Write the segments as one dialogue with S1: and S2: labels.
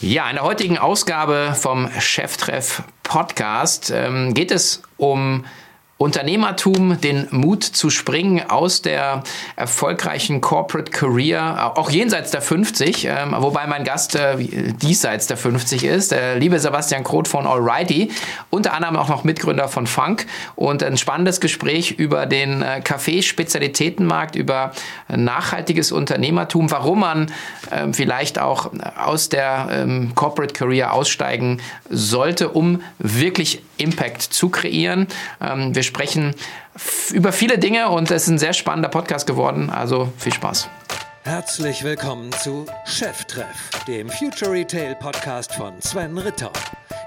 S1: Ja, in der heutigen Ausgabe vom Cheftreff Podcast ähm, geht es um Unternehmertum, den Mut zu springen aus der erfolgreichen Corporate Career, auch jenseits der 50, ähm, wobei mein Gast äh, diesseits der 50 ist, der liebe Sebastian Kroth von Alrighty, unter anderem auch noch Mitgründer von Funk und ein spannendes Gespräch über den äh, Kaffeespezialitätenmarkt, über nachhaltiges Unternehmertum, warum man äh, vielleicht auch aus der ähm, Corporate Career aussteigen sollte, um wirklich Impact zu kreieren. Ähm, wir sprechen über viele Dinge und es ist ein sehr spannender Podcast geworden. Also viel Spaß.
S2: Herzlich willkommen zu Cheftreff, dem Future Retail Podcast von Sven Ritter.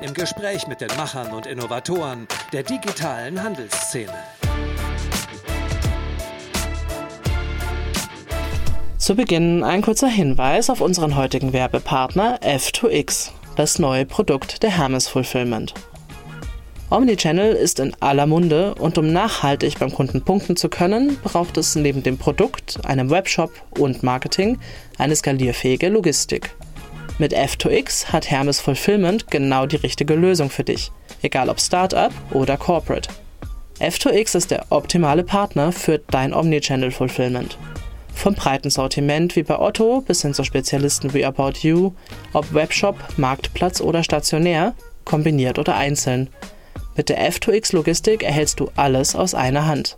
S2: Im Gespräch mit den Machern und Innovatoren der digitalen Handelsszene.
S3: Zu Beginn ein kurzer Hinweis auf unseren heutigen Werbepartner F2X, das neue Produkt der Hermes Fulfillment. Omnichannel ist in aller Munde und um nachhaltig beim Kunden punkten zu können, braucht es neben dem Produkt, einem Webshop und Marketing eine skalierfähige Logistik. Mit F2X hat Hermes Fulfillment genau die richtige Lösung für dich, egal ob Startup oder Corporate. F2X ist der optimale Partner für dein Omnichannel Fulfillment. Vom breiten Sortiment wie bei Otto bis hin zu Spezialisten wie About You, ob Webshop, Marktplatz oder stationär, kombiniert oder einzeln – mit der F2X Logistik erhältst du alles aus einer Hand.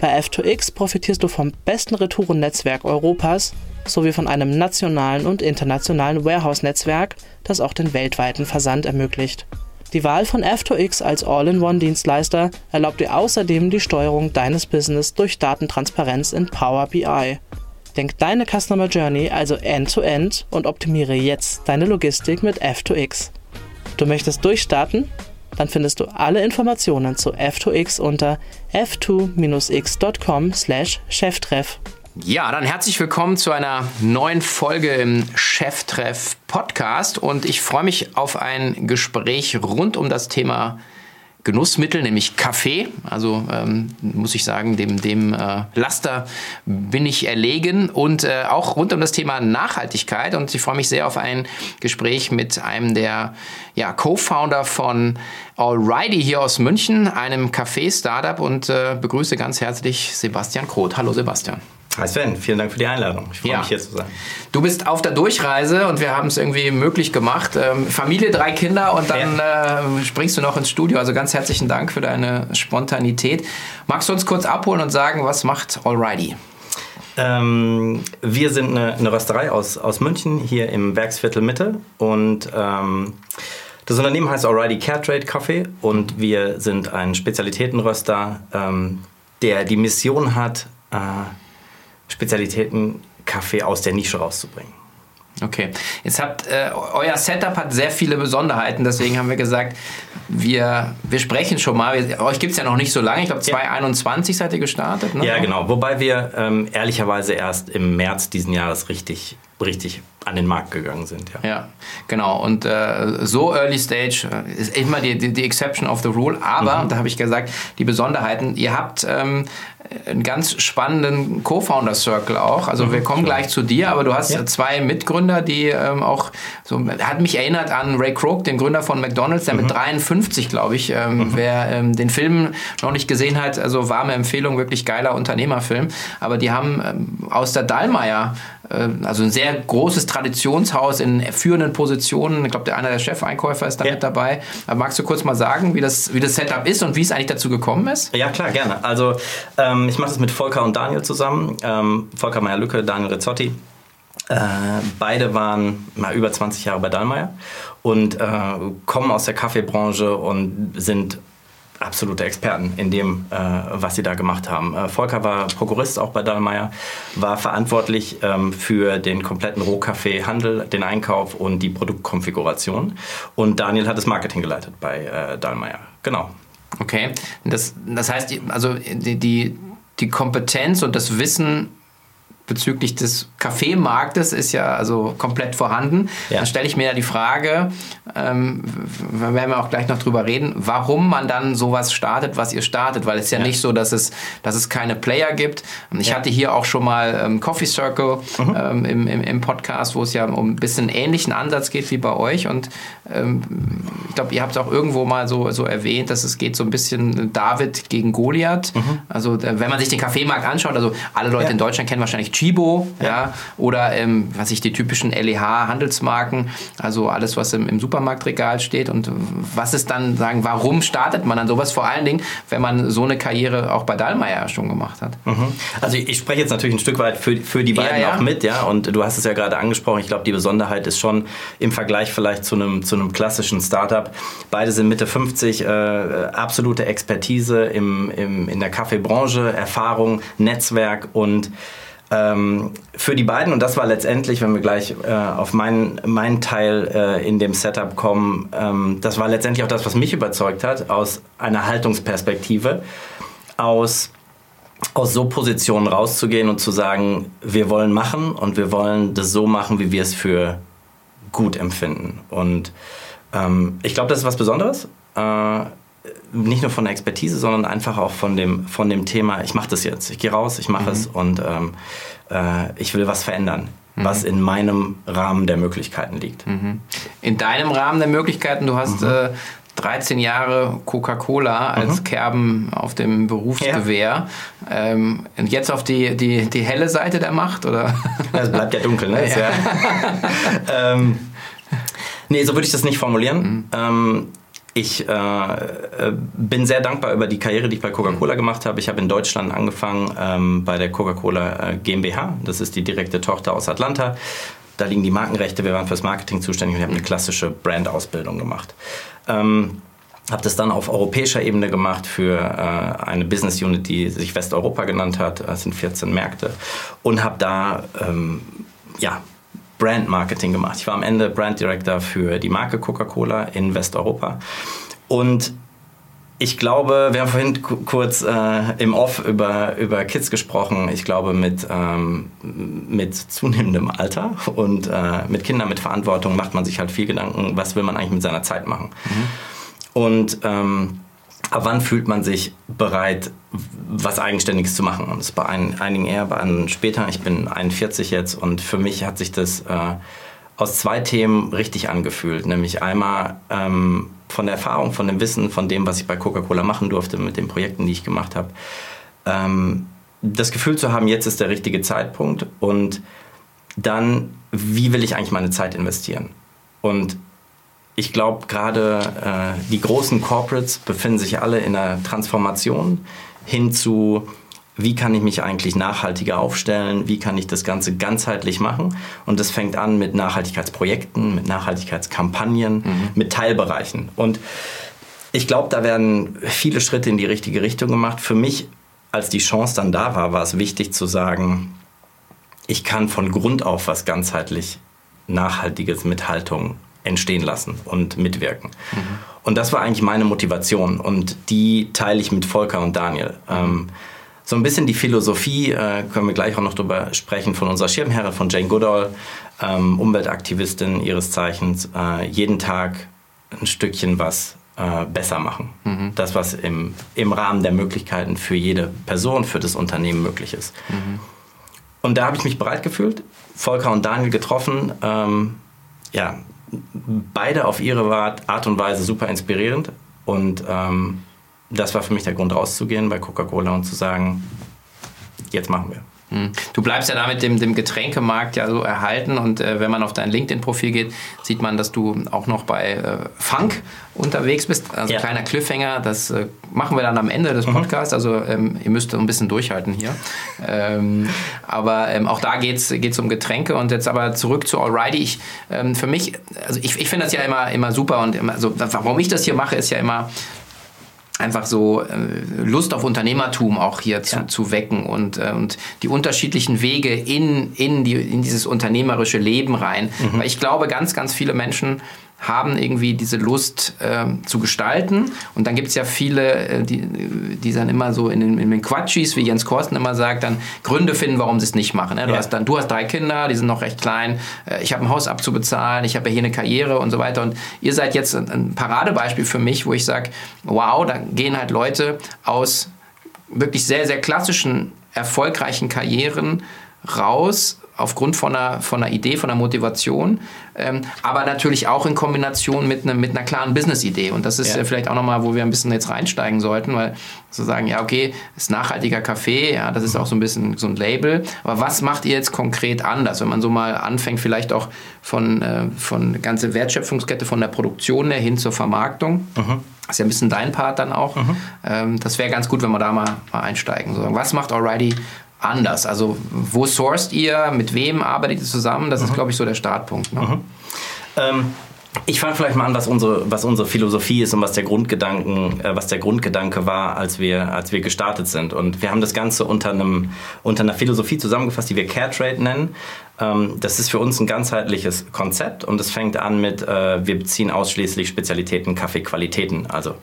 S3: Bei F2X profitierst du vom besten Retourennetzwerk Europas sowie von einem nationalen und internationalen Warehouse-Netzwerk, das auch den weltweiten Versand ermöglicht. Die Wahl von F2X als All-in-One-Dienstleister erlaubt dir außerdem die Steuerung deines Business durch Datentransparenz in Power BI. Denk deine Customer Journey also end-to-end -end und optimiere jetzt deine Logistik mit F2X. Du möchtest durchstarten? Dann findest du alle Informationen zu F2X unter f2-x.com/cheftreff.
S1: Ja, dann herzlich willkommen zu einer neuen Folge im Cheftreff Podcast und ich freue mich auf ein Gespräch rund um das Thema Genussmittel, nämlich Kaffee. Also ähm, muss ich sagen, dem, dem äh, Laster bin ich erlegen und äh, auch rund um das Thema Nachhaltigkeit. Und ich freue mich sehr auf ein Gespräch mit einem der ja, Co-Founder von Alrighty hier aus München, einem Kaffee-Startup und äh, begrüße ganz herzlich Sebastian Kroth. Hallo Sebastian.
S4: Hi Sven, vielen Dank für die Einladung. Ich freue ja. mich hier zu sein.
S1: Du bist auf der Durchreise und wir haben es irgendwie möglich gemacht. Ähm, Familie, drei Kinder und dann ja. äh, springst du noch ins Studio. Also ganz herzlichen Dank für deine Spontanität. Magst du uns kurz abholen und sagen, was macht Alrighty?
S4: Ähm, wir sind eine, eine, Rösterei aus, aus München, hier im Werksviertel Mitte. Und ähm, das Unternehmen heißt Alrighty Care Trade Coffee und wir sind ein Spezialitätenröster, ähm, der die Mission hat, äh, Spezialitäten Kaffee aus der Nische rauszubringen.
S1: Okay, jetzt habt äh, euer Setup hat sehr viele Besonderheiten, deswegen haben wir gesagt, wir, wir sprechen schon mal. Wir, euch gibt es ja noch nicht so lange, ich glaube 2021 seid ihr gestartet.
S4: Ne? Ja, genau. Wobei wir ähm, ehrlicherweise erst im März diesen Jahres richtig, richtig an den Markt gegangen sind.
S1: Ja, ja genau. Und äh, so Early Stage äh, ist immer die, die, die, Exception of the Rule. Aber, mhm. da habe ich gesagt, die Besonderheiten. Ihr habt ähm, einen ganz spannenden Co-Founder Circle auch. Also mhm, wir kommen klar. gleich zu dir, aber du hast ja. zwei Mitgründer, die ähm, auch so hat mich erinnert an Ray Kroc, den Gründer von McDonald's, der mhm. mit 53, glaube ich, ähm, mhm. wer ähm, den Film noch nicht gesehen hat, also warme Empfehlung, wirklich geiler Unternehmerfilm. Aber die haben ähm, aus der Dallmayr äh, also ein sehr großes Traditionshaus in führenden Positionen. Ich glaube, einer der Chefeinkäufer ist da ja. mit dabei. Aber magst du kurz mal sagen, wie das, wie das Setup ist und wie es eigentlich dazu gekommen ist?
S4: Ja, klar, gerne. Also ähm, ich mache das mit Volker und Daniel zusammen. Ähm, Volker Meyer-Lücke, Daniel Rezzotti. Äh, beide waren mal über 20 Jahre bei Dallmayr und äh, kommen aus der Kaffeebranche und sind absolute Experten in dem, äh, was sie da gemacht haben. Äh, Volker war Prokurist auch bei Dallmayr, war verantwortlich ähm, für den kompletten Rohkaffeehandel, den Einkauf und die Produktkonfiguration. Und Daniel hat das Marketing geleitet bei äh, Dallmayr. Genau.
S1: Okay, das, das heißt, also die, die, die Kompetenz und das Wissen bezüglich des Kaffeemarktes ist ja also komplett vorhanden. Ja. Dann stelle ich mir ja die Frage, ähm, werden wir auch gleich noch drüber reden, warum man dann sowas startet, was ihr startet, weil es ja, ja. nicht so, dass es, dass es keine Player gibt. Ich ja. hatte hier auch schon mal ähm, Coffee Circle mhm. ähm, im, im, im, Podcast, wo es ja um ein bisschen ähnlichen Ansatz geht wie bei euch. Und ähm, ich glaube, ihr habt auch irgendwo mal so, so erwähnt, dass es geht so ein bisschen David gegen Goliath. Mhm. Also wenn man sich den Kaffeemarkt anschaut, also alle Leute in Deutschland kennen wahrscheinlich Chibo, ja, ja oder ähm, was ich die typischen LEH-Handelsmarken, also alles, was im, im Supermarktregal steht. Und was ist dann, sagen, warum startet man dann sowas? Vor allen Dingen, wenn man so eine Karriere auch bei Dallmayr schon gemacht hat.
S4: Mhm. Also ich spreche jetzt natürlich ein Stück weit für, für die beiden ja, ja. auch mit, ja. Und du hast es ja gerade angesprochen. Ich glaube, die Besonderheit ist schon im Vergleich vielleicht zu einem, zu einem klassischen Startup. Beide sind Mitte 50, äh, absolute Expertise im, im, in der Kaffeebranche, Erfahrung, Netzwerk und ähm, für die beiden, und das war letztendlich, wenn wir gleich äh, auf meinen, meinen Teil äh, in dem Setup kommen, ähm, das war letztendlich auch das, was mich überzeugt hat, aus einer Haltungsperspektive, aus, aus so Positionen rauszugehen und zu sagen, wir wollen machen und wir wollen das so machen, wie wir es für gut empfinden. Und ähm, ich glaube, das ist was Besonderes. Äh, nicht nur von der Expertise, sondern einfach auch von dem, von dem Thema, ich mache das jetzt, ich gehe raus, ich mache mhm. es und ähm, äh, ich will was verändern, mhm. was in meinem Rahmen der Möglichkeiten liegt.
S1: Mhm. In deinem Rahmen der Möglichkeiten, du hast mhm. äh, 13 Jahre Coca-Cola als mhm. Kerben auf dem Berufsgewehr. Ja. Ähm, und jetzt auf die, die, die helle Seite der Macht, oder?
S4: Es bleibt ja dunkel, ne? Ja. ähm, nee, so würde ich das nicht formulieren. Mhm. Ähm, ich äh, äh, bin sehr dankbar über die Karriere, die ich bei Coca-Cola gemacht habe. Ich habe in Deutschland angefangen ähm, bei der Coca-Cola äh, GmbH. Das ist die direkte Tochter aus Atlanta. Da liegen die Markenrechte. Wir waren fürs Marketing zuständig und ich habe eine klassische Brand-Ausbildung gemacht. Ähm, habe das dann auf europäischer Ebene gemacht für äh, eine Business Unit, die sich Westeuropa genannt hat. Das sind 14 Märkte. Und habe da ähm, ja, Brand Marketing gemacht. Ich war am Ende Brand Director für die Marke Coca-Cola in Westeuropa. Und ich glaube, wir haben vorhin kurz äh, im Off über, über Kids gesprochen. Ich glaube, mit, ähm, mit zunehmendem Alter und äh, mit Kindern mit Verantwortung macht man sich halt viel Gedanken, was will man eigentlich mit seiner Zeit machen. Mhm. Und ähm, ab wann fühlt man sich bereit, was Eigenständiges zu machen? Und das bei einigen eher, bei anderen später. Ich bin 41 jetzt und für mich hat sich das äh, aus zwei Themen richtig angefühlt. Nämlich einmal ähm, von der Erfahrung, von dem Wissen, von dem, was ich bei Coca-Cola machen durfte, mit den Projekten, die ich gemacht habe. Ähm, das Gefühl zu haben, jetzt ist der richtige Zeitpunkt und dann, wie will ich eigentlich meine Zeit investieren? Und ich glaube, gerade äh, die großen Corporates befinden sich alle in einer Transformation hin zu, wie kann ich mich eigentlich nachhaltiger aufstellen, wie kann ich das Ganze ganzheitlich machen. Und das fängt an mit Nachhaltigkeitsprojekten, mit Nachhaltigkeitskampagnen, mhm. mit Teilbereichen. Und ich glaube, da werden viele Schritte in die richtige Richtung gemacht. Für mich, als die Chance dann da war, war es wichtig zu sagen, ich kann von Grund auf was ganzheitlich Nachhaltiges mit Haltung entstehen lassen und mitwirken. Mhm. Und das war eigentlich meine Motivation und die teile ich mit Volker und Daniel. Ähm, so ein bisschen die Philosophie, äh, können wir gleich auch noch drüber sprechen, von unserer Schirmherrin, von Jane Goodall, ähm, Umweltaktivistin ihres Zeichens, äh, jeden Tag ein Stückchen was äh, besser machen. Mhm. Das, was im, im Rahmen der Möglichkeiten für jede Person, für das Unternehmen möglich ist. Mhm. Und da habe ich mich bereit gefühlt, Volker und Daniel getroffen. Ähm, ja, beide auf ihre Art und Weise super inspirierend. Und ähm, das war für mich der Grund, rauszugehen bei Coca-Cola und zu sagen, jetzt machen wir.
S1: Hm. Du bleibst ja damit dem, dem Getränkemarkt ja so erhalten und äh, wenn man auf dein LinkedIn-Profil geht, sieht man, dass du auch noch bei äh, Funk unterwegs bist. Also ja. kleiner Cliffhanger, das äh, machen wir dann am Ende des mhm. Podcasts. Mhm. Also ähm, ihr müsst ein bisschen durchhalten hier. ähm, aber ähm, auch da geht es um Getränke und jetzt aber zurück zu Alrighty. Ich, ähm, für mich, also ich, ich finde das ja immer, immer super und immer so, warum ich das hier mache, ist ja immer einfach so äh, Lust auf Unternehmertum auch hier zu, ja. zu wecken und, äh, und die unterschiedlichen Wege in, in, die, in dieses unternehmerische Leben rein. Mhm. Weil ich glaube, ganz, ganz viele Menschen haben irgendwie diese Lust ähm, zu gestalten. Und dann gibt es ja viele, äh, die, die dann immer so in den, in den Quatschis, wie Jens Korsten immer sagt, dann Gründe finden, warum sie es nicht machen. Ne? Du, ja. hast dann, du hast drei Kinder, die sind noch recht klein, äh, ich habe ein Haus abzubezahlen, ich habe ja hier eine Karriere und so weiter. Und ihr seid jetzt ein, ein Paradebeispiel für mich, wo ich sage, wow, da gehen halt Leute aus wirklich sehr, sehr klassischen, erfolgreichen Karrieren raus aufgrund von einer, von einer Idee, von einer Motivation, ähm, aber natürlich auch in Kombination mit, ne, mit einer klaren Business-Idee. Und das ist ja. vielleicht auch nochmal, wo wir ein bisschen jetzt reinsteigen sollten, weil zu sagen, ja, okay, ist nachhaltiger Kaffee, ja, das ist auch so ein bisschen so ein Label. Aber was macht ihr jetzt konkret anders, wenn man so mal anfängt, vielleicht auch von, äh, von ganze Wertschöpfungskette, von der Produktion her hin zur Vermarktung? Mhm. Das ist ja ein bisschen dein Part dann auch. Mhm. Ähm, das wäre ganz gut, wenn wir da mal, mal einsteigen. So, was macht Alrighty anders? Also wo sourced ihr, mit wem arbeitet ihr zusammen? Das mhm. ist, glaube ich, so der Startpunkt. Ne? Mhm.
S4: Ähm, ich fange vielleicht mal an, was unsere, was unsere Philosophie ist und was der Grundgedanken, äh, was der Grundgedanke war, als wir, als wir gestartet sind. Und wir haben das Ganze unter einem, unter einer Philosophie zusammengefasst, die wir Caretrade nennen. Ähm, das ist für uns ein ganzheitliches Konzept und es fängt an mit, äh, wir beziehen ausschließlich Spezialitäten, Kaffeequalitäten. Also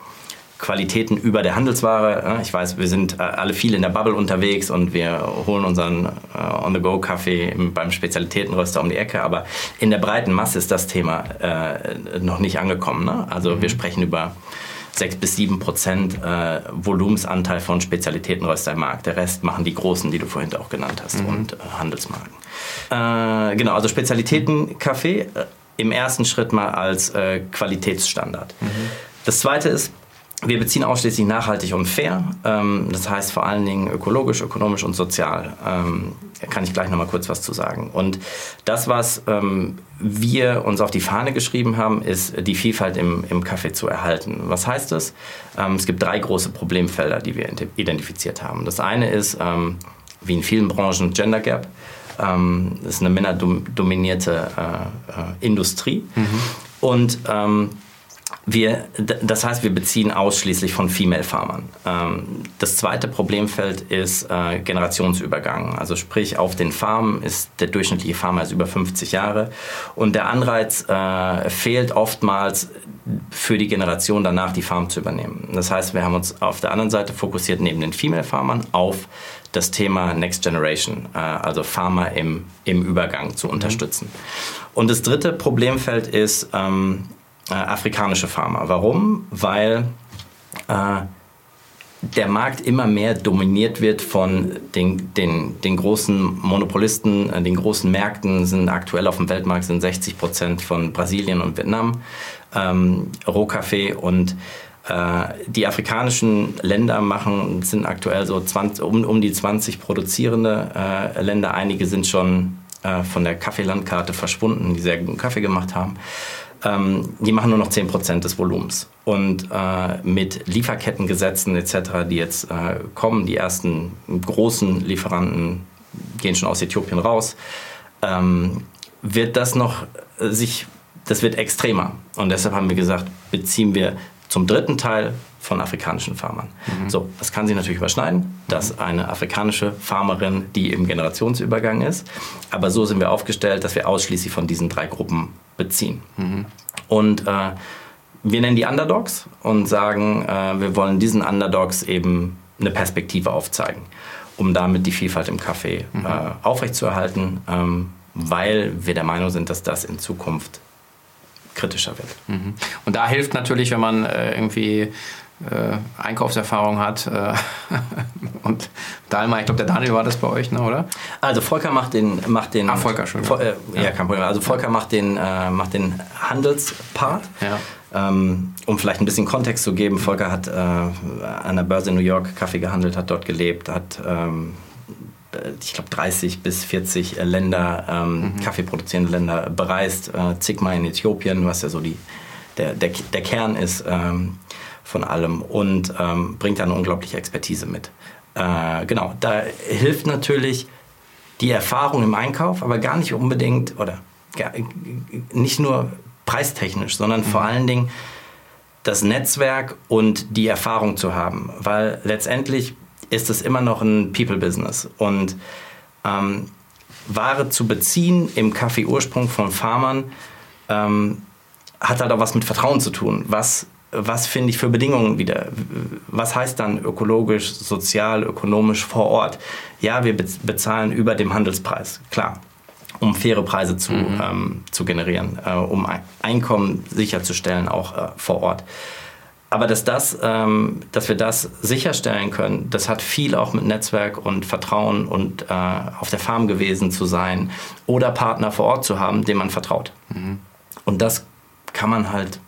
S4: Qualitäten über der Handelsware. Ich weiß, wir sind äh, alle viel in der Bubble unterwegs und wir holen unseren äh, On-the-Go-Kaffee beim Spezialitätenröster um die Ecke, aber in der breiten Masse ist das Thema äh, noch nicht angekommen. Ne? Also mhm. wir sprechen über 6 bis 7 Prozent äh, Volumensanteil von Spezialitätenröster im Markt. Der Rest machen die Großen, die du vorhin auch genannt hast, mhm. und äh, Handelsmarken. Äh, genau, also Spezialitätenkaffee im ersten Schritt mal als Qualitätsstandard. Mhm. Das zweite ist, wir beziehen ausschließlich nachhaltig und fair. Ähm, das heißt vor allen Dingen ökologisch, ökonomisch und sozial. Ähm, da kann ich gleich noch mal kurz was zu sagen. Und das, was ähm, wir uns auf die Fahne geschrieben haben, ist die Vielfalt im, im Kaffee zu erhalten. Was heißt das? es gibt drei große Problemfelder, die wir identifiziert haben. Das eine ist, wie in vielen Branchen, Gender Gap. das ist eine männerdominierte äh, äh, Industrie. Mhm. Und wir, das heißt, wir beziehen ausschließlich von Female Farmern. Ähm, das zweite Problemfeld ist äh, Generationsübergang. Also sprich, auf den Farmen ist der durchschnittliche Farmer ist über 50 Jahre und der Anreiz äh, fehlt oftmals für die Generation danach die Farm zu übernehmen. Das heißt, wir haben uns auf der anderen Seite fokussiert neben den Female Farmern auf das Thema Next Generation, äh, also Farmer im, im Übergang zu unterstützen. Mhm. Und das dritte Problemfeld ist ähm, äh, afrikanische Farmer. Warum? Weil äh, der Markt immer mehr dominiert wird von den, den, den großen Monopolisten, äh, den großen Märkten sind aktuell auf dem Weltmarkt sind 60 Prozent von Brasilien und Vietnam, ähm, Rohkaffee und äh, die afrikanischen Länder machen, sind aktuell so 20, um, um die 20 produzierende äh, Länder. Einige sind schon äh, von der Kaffeelandkarte verschwunden, die sehr guten Kaffee gemacht haben ähm, die machen nur noch 10% des Volumens. Und äh, mit Lieferkettengesetzen etc., die jetzt äh, kommen, die ersten großen Lieferanten gehen schon aus Äthiopien raus, ähm, wird das noch äh, sich, das wird extremer. Und deshalb haben wir gesagt, beziehen wir zum dritten Teil von afrikanischen Farmern. Mhm. So, das kann sich natürlich überschneiden, dass eine afrikanische Farmerin, die im Generationsübergang ist, aber so sind wir aufgestellt, dass wir ausschließlich von diesen drei Gruppen beziehen. Mhm. Und äh, wir nennen die Underdogs und sagen, äh, wir wollen diesen Underdogs eben eine Perspektive aufzeigen, um damit die Vielfalt im Kaffee mhm. äh, aufrechtzuerhalten, ähm, weil wir der Meinung sind, dass das in Zukunft kritischer wird.
S1: Mhm. Und da hilft natürlich, wenn man äh, irgendwie äh, Einkaufserfahrung hat. Äh, und Dalma, ich glaube, der Daniel war das bei euch, ne, oder?
S4: Also Volker macht den, macht den.
S1: Ah, Volker schon.
S4: Vo äh, ja. ja. kein Problem. Also Volker macht den, äh, macht den Handelspart. Ja. Ähm, um vielleicht ein bisschen Kontext zu geben, Volker hat äh, an der Börse in New York Kaffee gehandelt, hat dort gelebt, hat ähm, ich glaube 30 bis 40 Länder, ähm, mhm. Kaffee produzierende Länder bereist, äh, zigmal in Äthiopien, was ja so die, der, der, der Kern ist. Ähm, von allem und ähm, bringt eine unglaubliche Expertise mit. Äh, genau, da hilft natürlich die Erfahrung im Einkauf, aber gar nicht unbedingt oder gar, nicht nur preistechnisch, sondern mhm. vor allen Dingen das Netzwerk und die Erfahrung zu haben, weil letztendlich ist es immer noch ein People-Business und ähm, Ware zu beziehen im Kaffeeursprung von Farmern ähm, hat halt auch was mit Vertrauen zu tun. Was, was finde ich für Bedingungen wieder? Was heißt dann ökologisch, sozial, ökonomisch vor Ort? Ja, wir bezahlen über dem Handelspreis, klar um faire Preise zu, mhm. ähm, zu generieren, äh, um Einkommen sicherzustellen, auch äh, vor Ort. Aber dass, das, ähm, dass wir das sicherstellen können, das hat viel auch mit Netzwerk und Vertrauen und äh, auf der Farm gewesen zu sein oder Partner vor Ort zu haben, dem man vertraut. Mhm. Und das kann man halt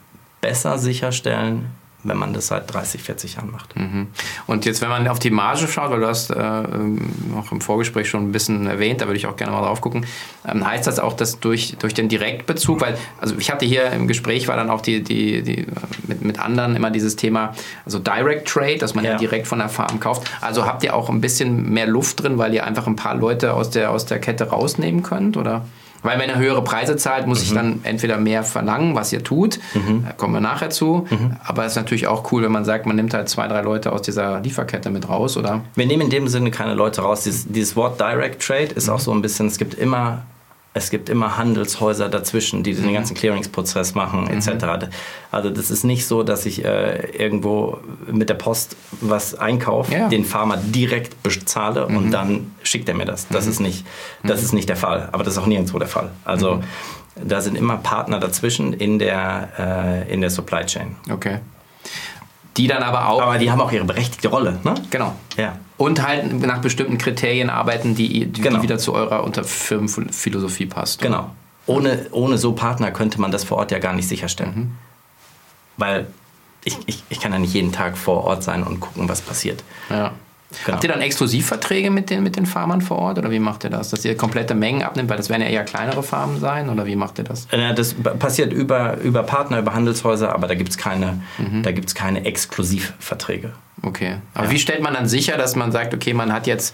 S4: besser sicherstellen, wenn man das seit 30, 40 Jahren macht.
S1: Mhm. Und jetzt, wenn man auf die Marge schaut, weil du hast äh, auch im Vorgespräch schon ein bisschen erwähnt, da würde ich auch gerne mal drauf gucken, ähm, heißt das auch, dass durch, durch den Direktbezug, weil, also ich hatte hier im Gespräch, war dann auch die, die, die mit, mit anderen immer dieses Thema, also Direct Trade, dass man ja. ja direkt von der Farm kauft. Also habt ihr auch ein bisschen mehr Luft drin, weil ihr einfach ein paar Leute aus der, aus der Kette rausnehmen könnt, oder? Weil wenn er höhere Preise zahlt, muss mhm. ich dann entweder mehr verlangen, was ihr tut. Mhm. Da kommen wir nachher zu. Mhm. Aber es ist natürlich auch cool, wenn man sagt, man nimmt halt zwei, drei Leute aus dieser Lieferkette mit raus, oder?
S4: Wir nehmen in dem Sinne keine Leute raus. Dieses, dieses Wort Direct Trade ist auch mhm. so ein bisschen, es gibt immer es gibt immer Handelshäuser dazwischen, die den mhm. ganzen Clearingsprozess machen, etc. Mhm. Also das ist nicht so, dass ich äh, irgendwo mit der Post was einkaufe, ja. den Farmer direkt bezahle mhm. und dann schickt er mir das. Das, mhm. ist nicht, das ist nicht der Fall, aber das ist auch nirgendwo der Fall. Also da sind immer Partner dazwischen in der, äh, in der Supply Chain.
S1: Okay. Die dann aber auch.
S4: Aber die haben auch ihre berechtigte Rolle, ne?
S1: Genau. Ja. Und halt nach bestimmten Kriterien arbeiten, die, die, genau. die wieder zu eurer Firmenphilosophie passt.
S4: Oder? Genau. Ohne, ohne so Partner könnte man das vor Ort ja gar nicht sicherstellen. Mhm. Weil ich, ich, ich kann ja nicht jeden Tag vor Ort sein und gucken, was passiert.
S1: Ja. Genau. Habt ihr dann Exklusivverträge mit den, mit den Farmern vor Ort oder wie macht ihr das? Dass ihr komplette Mengen abnimmt, weil das werden ja eher kleinere Farmen sein oder wie macht ihr das?
S4: Ja, das passiert über, über Partner, über Handelshäuser, aber da gibt es keine, mhm. keine Exklusivverträge.
S1: Okay. Aber ja. wie stellt man dann sicher, dass man sagt, okay, man hat jetzt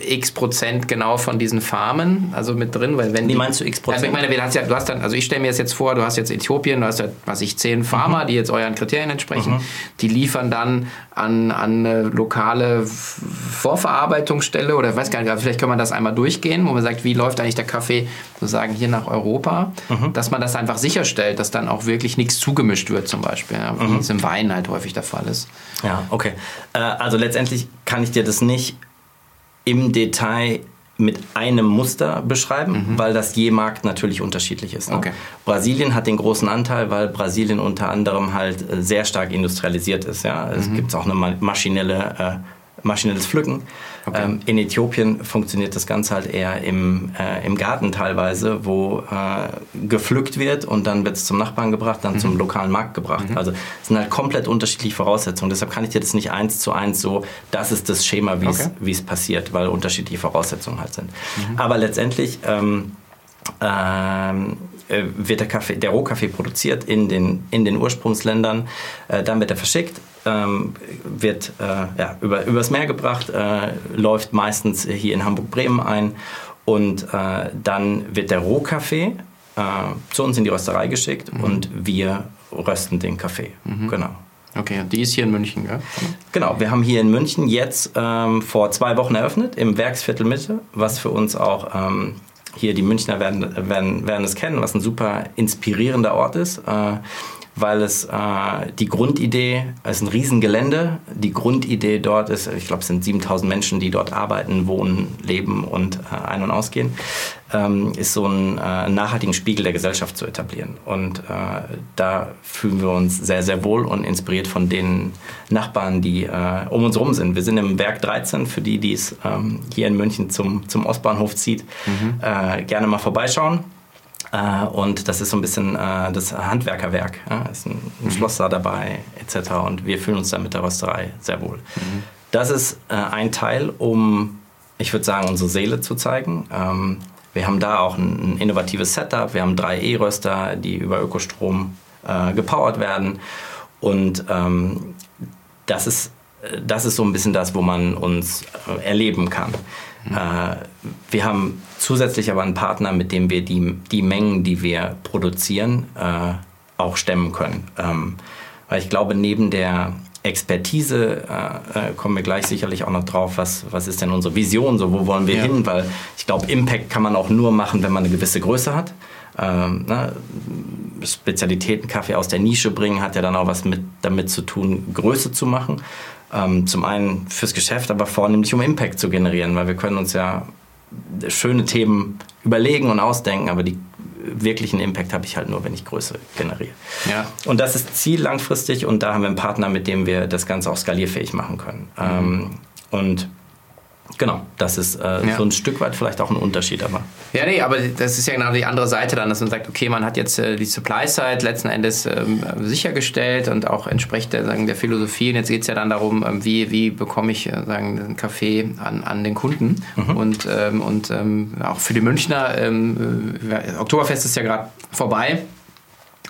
S1: x Prozent genau von diesen Farmen, also mit drin, weil wenn
S4: Wie meinst du x Prozent?
S1: Also ich meine, du hast ja, du hast dann, also ich stelle mir das jetzt vor, du hast jetzt Äthiopien, du hast ja, was ich, zehn Farmer, mhm. die jetzt euren Kriterien entsprechen, mhm. die liefern dann an, an eine lokale Vorverarbeitungsstelle oder ich weiß gar nicht, vielleicht kann man das einmal durchgehen, wo man sagt, wie läuft eigentlich der Kaffee sozusagen hier nach Europa, mhm. dass man das einfach sicherstellt, dass dann auch wirklich nichts zugemischt wird zum Beispiel, ja, wie mhm. es im Wein halt häufig der Fall ist.
S4: Ja, okay. Äh, also letztendlich kann ich dir das nicht im Detail mit einem Muster beschreiben, mhm. weil das je Markt natürlich unterschiedlich ist. Ne? Okay. Brasilien hat den großen Anteil, weil Brasilien unter anderem halt äh, sehr stark industrialisiert ist. Ja? Es mhm. gibt auch eine maschinelle äh, maschinelles Pflücken. Okay. Ähm, in Äthiopien funktioniert das Ganze halt eher im, äh, im Garten teilweise, wo äh, gepflückt wird und dann wird es zum Nachbarn gebracht, dann mhm. zum lokalen Markt gebracht. Mhm. Also es sind halt komplett unterschiedliche Voraussetzungen. Deshalb kann ich dir das nicht eins zu eins so, das ist das Schema, wie okay. es passiert, weil unterschiedliche Voraussetzungen halt sind. Mhm. Aber letztendlich ähm, ähm, äh, wird der, Kaffee, der Rohkaffee produziert in den, in den Ursprungsländern, äh, dann wird er verschickt, ähm, wird äh, ja, über, übers Meer gebracht, äh, läuft meistens hier in Hamburg-Bremen ein und äh, dann wird der Rohkaffee äh, zu uns in die Rösterei geschickt mhm. und wir rösten den Kaffee. Mhm. Genau.
S1: Okay, die ist hier in München, gell?
S4: Genau, wir haben hier in München jetzt ähm, vor zwei Wochen eröffnet, im Werksviertel Mitte, was für uns auch ähm, hier die Münchner werden, werden, werden es kennen, was ein super inspirierender Ort ist. Äh, weil es äh, die Grundidee, es ist ein Riesengelände, die Grundidee dort ist, ich glaube es sind 7000 Menschen, die dort arbeiten, wohnen, leben und äh, ein- und ausgehen, ähm, ist so einen äh, nachhaltigen Spiegel der Gesellschaft zu etablieren. Und äh, da fühlen wir uns sehr, sehr wohl und inspiriert von den Nachbarn, die äh, um uns herum sind. Wir sind im Werk 13, für die, die es ähm, hier in München zum, zum Ostbahnhof zieht, mhm. Äh, gerne mal vorbeischauen. Äh, und das ist so ein bisschen äh, das Handwerkerwerk. Ja? ist ein, ein mhm. Schloss da dabei, etc. Und wir fühlen uns da mit der Rösterei sehr wohl. Mhm. Das ist äh, ein Teil, um, ich würde sagen, unsere Seele zu zeigen. Ähm, wir haben da auch ein, ein innovatives Setup. Wir haben drei E-Röster, die über Ökostrom gepowert werden. Und ähm, das ist das ist so ein bisschen das, wo man uns erleben kann. Äh, wir haben zusätzlich aber einen Partner, mit dem wir die, die Mengen, die wir produzieren, äh, auch stemmen können. Ähm, weil ich glaube, neben der, Expertise äh, äh, kommen wir gleich sicherlich auch noch drauf, was, was ist denn unsere Vision, so wo wollen wir ja. hin, weil ich glaube, Impact kann man auch nur machen, wenn man eine gewisse Größe hat. Ähm, ne? Spezialitätenkaffee aus der Nische bringen hat ja dann auch was mit, damit zu tun, Größe zu machen. Ähm, zum einen fürs Geschäft, aber vornehmlich um Impact zu generieren, weil wir können uns ja schöne Themen überlegen und ausdenken, aber die wirklichen Impact habe ich halt nur, wenn ich Größe generiere. Ja. Und das ist Ziel langfristig und da haben wir einen Partner, mit dem wir das Ganze auch skalierfähig machen können. Mhm. Ähm, und Genau, das ist äh, ja. so ein Stück weit vielleicht auch ein Unterschied, aber.
S1: Ja, nee, aber das ist ja genau die andere Seite dann, dass man sagt, okay, man hat jetzt äh, die Supply-Side letzten Endes ähm, sichergestellt und auch entspricht der, sagen, der Philosophie. Und jetzt geht es ja dann darum, ähm, wie, wie bekomme ich äh, sagen, einen Kaffee an, an den Kunden. Mhm. Und, ähm, und ähm, auch für die Münchner, ähm, äh, Oktoberfest ist ja gerade vorbei.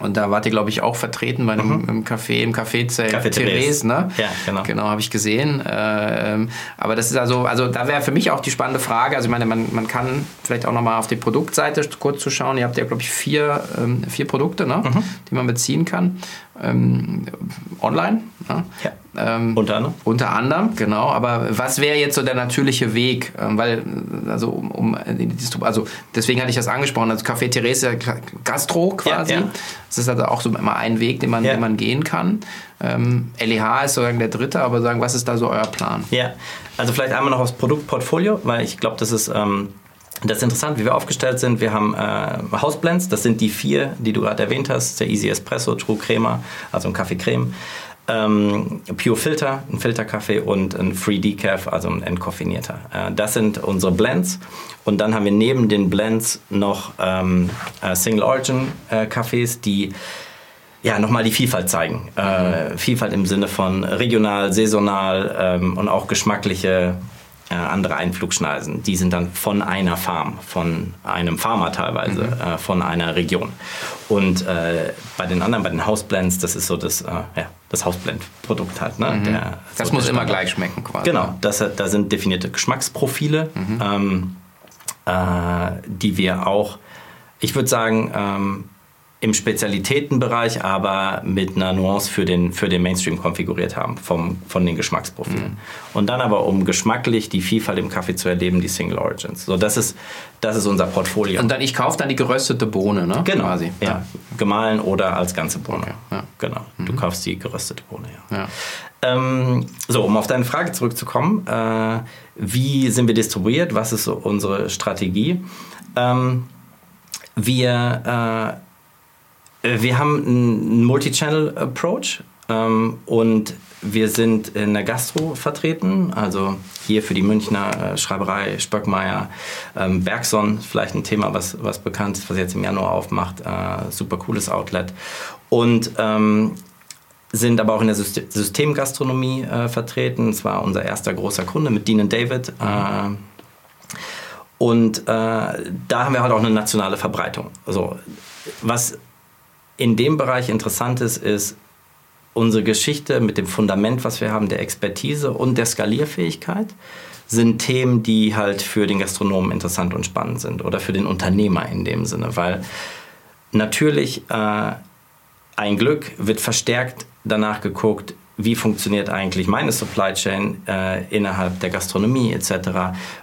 S1: Und da wart ihr, glaube ich, auch vertreten bei einem mhm. Café, im Café Café Therese, ne?
S4: Ja, genau.
S1: Genau, habe ich gesehen. Ähm, aber das ist also, also da wäre für mich auch die spannende Frage. Also ich meine, man, man kann vielleicht auch nochmal auf die Produktseite kurz zu schauen. Ihr habt ja, glaube ich, vier, ähm, vier Produkte, ne? Mhm. die man beziehen kann. Ähm, online.
S4: Ne? Ja. Ähm, unter anderem.
S1: Unter anderem, genau. Aber was wäre jetzt so der natürliche Weg? Ähm, weil, also, um, um also deswegen hatte ich das angesprochen. Also Café Therese Gastro quasi. Ja, ja. Das ist also auch so immer ein Weg, den man, ja. den man gehen kann. Ähm, LEH ist sozusagen der dritte, aber sagen, was ist da so euer Plan?
S4: Ja, also vielleicht einmal noch aufs Produktportfolio, weil ich glaube, das ist. Das ist interessant, wie wir aufgestellt sind. Wir haben äh, Hausblends, das sind die vier, die du gerade erwähnt hast. Der Easy Espresso, True Crema, also ein Kaffee Creme ähm, Pure Filter, ein Filterkaffee und ein Free Decaf, also ein entkoffinierter. Äh, das sind unsere Blends. Und dann haben wir neben den Blends noch ähm, äh, Single Origin äh, Kaffees, die ja, nochmal die Vielfalt zeigen. Äh, mhm. Vielfalt im Sinne von regional, saisonal ähm, und auch geschmackliche äh, andere Einflugschneisen. Die sind dann von einer Farm, von einem Farmer teilweise, mhm. äh, von einer Region. Und äh, bei den anderen, bei den Hausblends, das ist so das, äh, ja, das Hausblend-Produkt halt. Ne?
S1: Mhm. Der, das so muss immer gleich schmecken quasi.
S4: Genau, das, da sind definierte Geschmacksprofile, mhm. ähm, äh, die wir auch, ich würde sagen, ähm, im Spezialitätenbereich, aber mit einer Nuance für den, für den Mainstream konfiguriert haben, vom, von den Geschmacksprofilen. Mhm. Und dann aber, um geschmacklich die Vielfalt im Kaffee zu erleben, die Single Origins. So, das ist, das ist unser Portfolio.
S1: Und dann, ich kaufe dann die geröstete Bohne, ne?
S4: Genau. Quasi. Ja. ja. Gemahlen oder als ganze Bohne. Okay. Ja. Genau. Mhm. Du kaufst die geröstete Bohne, ja. ja. Ähm, so, um auf deine Frage zurückzukommen, äh, wie sind wir distribuiert? Was ist so unsere Strategie? Ähm, wir äh, wir haben einen Multi-Channel-Approach ähm, und wir sind in der Gastro vertreten, also hier für die Münchner äh, Schreiberei Spöckmeier, ähm, Bergson, vielleicht ein Thema, was, was bekannt ist, was jetzt im Januar aufmacht, äh, super cooles Outlet. Und ähm, sind aber auch in der Systemgastronomie äh, vertreten. Es war unser erster großer Kunde mit Dean David. Äh, und äh, da haben wir halt auch eine nationale Verbreitung. Also, was in dem Bereich interessant ist, ist unsere Geschichte mit dem Fundament, was wir haben, der Expertise und der Skalierfähigkeit, sind Themen, die halt für den Gastronomen interessant und spannend sind oder für den Unternehmer in dem Sinne, weil natürlich äh, ein Glück wird verstärkt danach geguckt, wie funktioniert eigentlich meine Supply Chain äh, innerhalb der Gastronomie etc.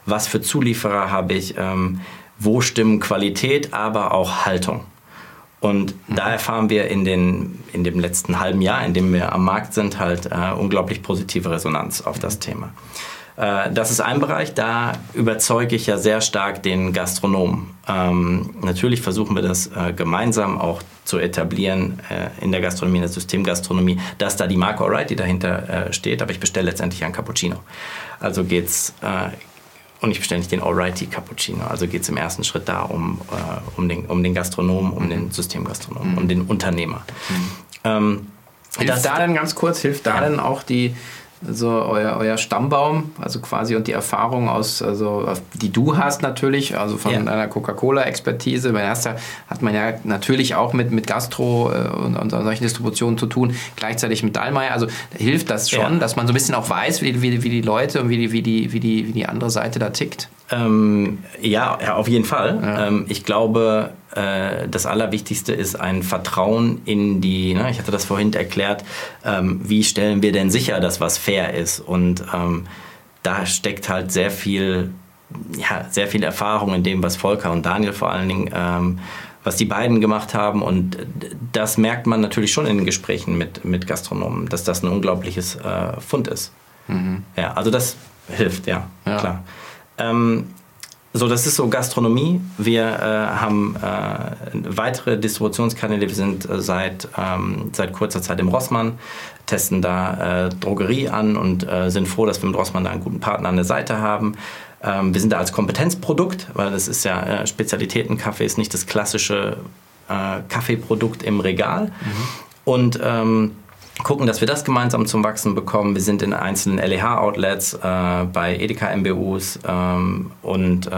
S4: Was für Zulieferer habe ich? Ähm, wo stimmen Qualität, aber auch Haltung? Und mhm. da erfahren wir in, den, in dem letzten halben Jahr, in dem wir am Markt sind, halt äh, unglaublich positive Resonanz auf das Thema. Äh, das ist ein Bereich, da überzeuge ich ja sehr stark den Gastronomen. Ähm, natürlich versuchen wir das äh, gemeinsam auch zu etablieren äh, in der Gastronomie, in der Systemgastronomie, dass da die Marke Alright, dahinter äh, steht, aber ich bestelle letztendlich ein Cappuccino. Also geht es äh, und ich bestelle nicht den Alrighty Cappuccino. Also geht es im ersten Schritt da um, äh, um, den, um den Gastronomen, um mhm. den Systemgastronomen, mhm. um den Unternehmer. Mhm.
S1: Ähm, hilft da denn ganz kurz, hilft da ja. denn auch die, so euer, euer Stammbaum, also quasi und die Erfahrung aus, also die du hast natürlich, also von ja. deiner Coca-Cola-Expertise. Bei erster hat man ja natürlich auch mit, mit Gastro äh, und, und, solchen Distributionen zu tun, gleichzeitig mit Dallmayr. Also hilft das schon, ja. dass man so ein bisschen auch weiß, wie, wie, wie die Leute und wie die, wie, die, wie, die, wie die andere Seite da tickt?
S4: Ähm, ja, ja, auf jeden Fall. Ja. Ähm, ich glaube, äh, das Allerwichtigste ist ein Vertrauen in die, ne, ich hatte das vorhin erklärt, ähm, wie stellen wir denn sicher, dass was fair ist? Und ähm, da steckt halt sehr viel, ja, sehr viel Erfahrung in dem, was Volker und Daniel vor allen Dingen, ähm, was die beiden gemacht haben. Und das merkt man natürlich schon in den Gesprächen mit, mit Gastronomen, dass das ein unglaubliches äh, Fund ist. Mhm. Ja, also das hilft, ja, ja. klar. Ähm, so, das ist so Gastronomie. Wir äh, haben äh, weitere Distributionskanäle. Wir sind äh, seit, ähm, seit kurzer Zeit im Rossmann, testen da äh, Drogerie an und äh, sind froh, dass wir mit Rossmann da einen guten Partner an der Seite haben. Ähm, wir sind da als Kompetenzprodukt, weil das ist ja äh, Spezialitätenkaffee, ist nicht das klassische Kaffeeprodukt im Regal. Mhm. Und ähm, gucken, dass wir das gemeinsam zum Wachsen bekommen. Wir sind in einzelnen LEH-Outlets, äh, bei Edeka MBUs ähm, und äh,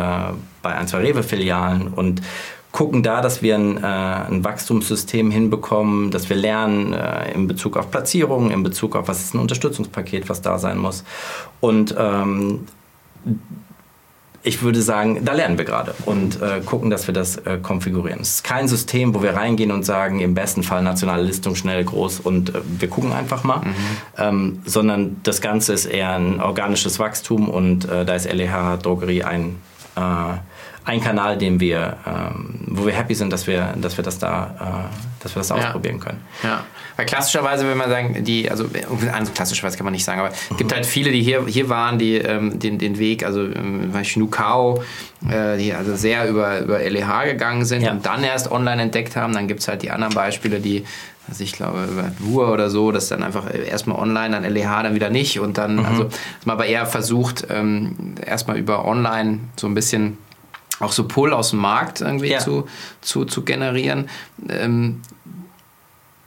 S4: bei ein, zwei Rewe-Filialen und gucken da, dass wir ein, äh, ein, Wachstumssystem hinbekommen, dass wir lernen äh, in Bezug auf Platzierungen, in Bezug auf was ist ein Unterstützungspaket, was da sein muss. Und ähm, ich würde sagen, da lernen wir gerade und äh, gucken, dass wir das äh, konfigurieren. Es ist kein System, wo wir reingehen und sagen, im besten Fall nationale Listung, schnell, groß und äh, wir gucken einfach mal, mhm. ähm, sondern das Ganze ist eher ein organisches Wachstum und äh, da ist LEH Drogerie ein, äh, ein Kanal, den wir, ähm, wo wir happy sind, dass wir, dass wir das da, äh, dass wir das ja. ausprobieren können.
S1: Ja. Weil klassischerweise, wenn man sagen, die, also klassischerweise kann man nicht sagen, aber es gibt halt viele, die hier, hier waren, die ähm, den, den Weg, also ähm, Nukao, äh, die also sehr über, über LEH gegangen sind ja. und dann erst online entdeckt haben. Dann gibt es halt die anderen Beispiele, die also ich glaube über Wur oder so, das dann einfach erstmal online, dann LEH, dann wieder nicht und dann, mhm. also dass man aber eher versucht, ähm, erstmal über online so ein bisschen auch so Pull aus dem Markt irgendwie ja. zu, zu, zu generieren. Ähm,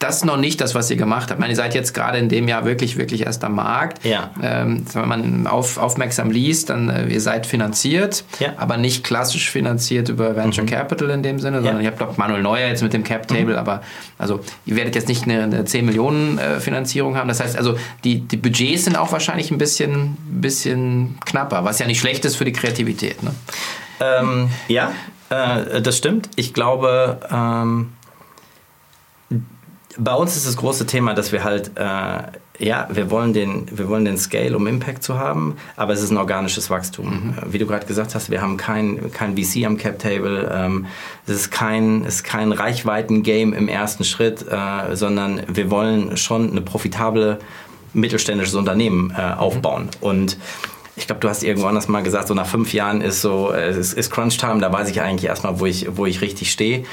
S1: das ist noch nicht das, was ihr gemacht habt. Ich meine, ihr seid jetzt gerade in dem Jahr wirklich, wirklich erst am Markt.
S4: Ja.
S1: Ähm, wenn man auf, aufmerksam liest, dann äh, ihr seid finanziert, ja. aber nicht klassisch finanziert über Venture mhm. Capital in dem Sinne, sondern ja. ihr habt doch Manuel Neuer jetzt mit dem Cap Table, mhm. aber also ihr werdet jetzt nicht eine, eine 10 Millionen äh, Finanzierung haben. Das heißt also, die, die Budgets sind auch wahrscheinlich ein bisschen, bisschen knapper, was ja nicht schlecht ist für die Kreativität. Ne?
S4: Ähm, ja, äh, das stimmt. Ich glaube, ähm, bei uns ist das große Thema, dass wir halt, äh, ja, wir wollen, den, wir wollen den Scale, um Impact zu haben, aber es ist ein organisches Wachstum. Mhm. Wie du gerade gesagt hast, wir haben kein, kein VC am Cap Table, ähm, es ist kein, es ist kein Reichweiten-Game im ersten Schritt, äh, sondern wir wollen schon eine profitable mittelständisches Unternehmen äh, aufbauen. Mhm. Und ich glaube, du hast irgendwann das mal gesagt, so nach fünf Jahren ist so, äh, es ist Crunch Time, da weiß ich eigentlich erstmal, wo ich, wo ich richtig stehe.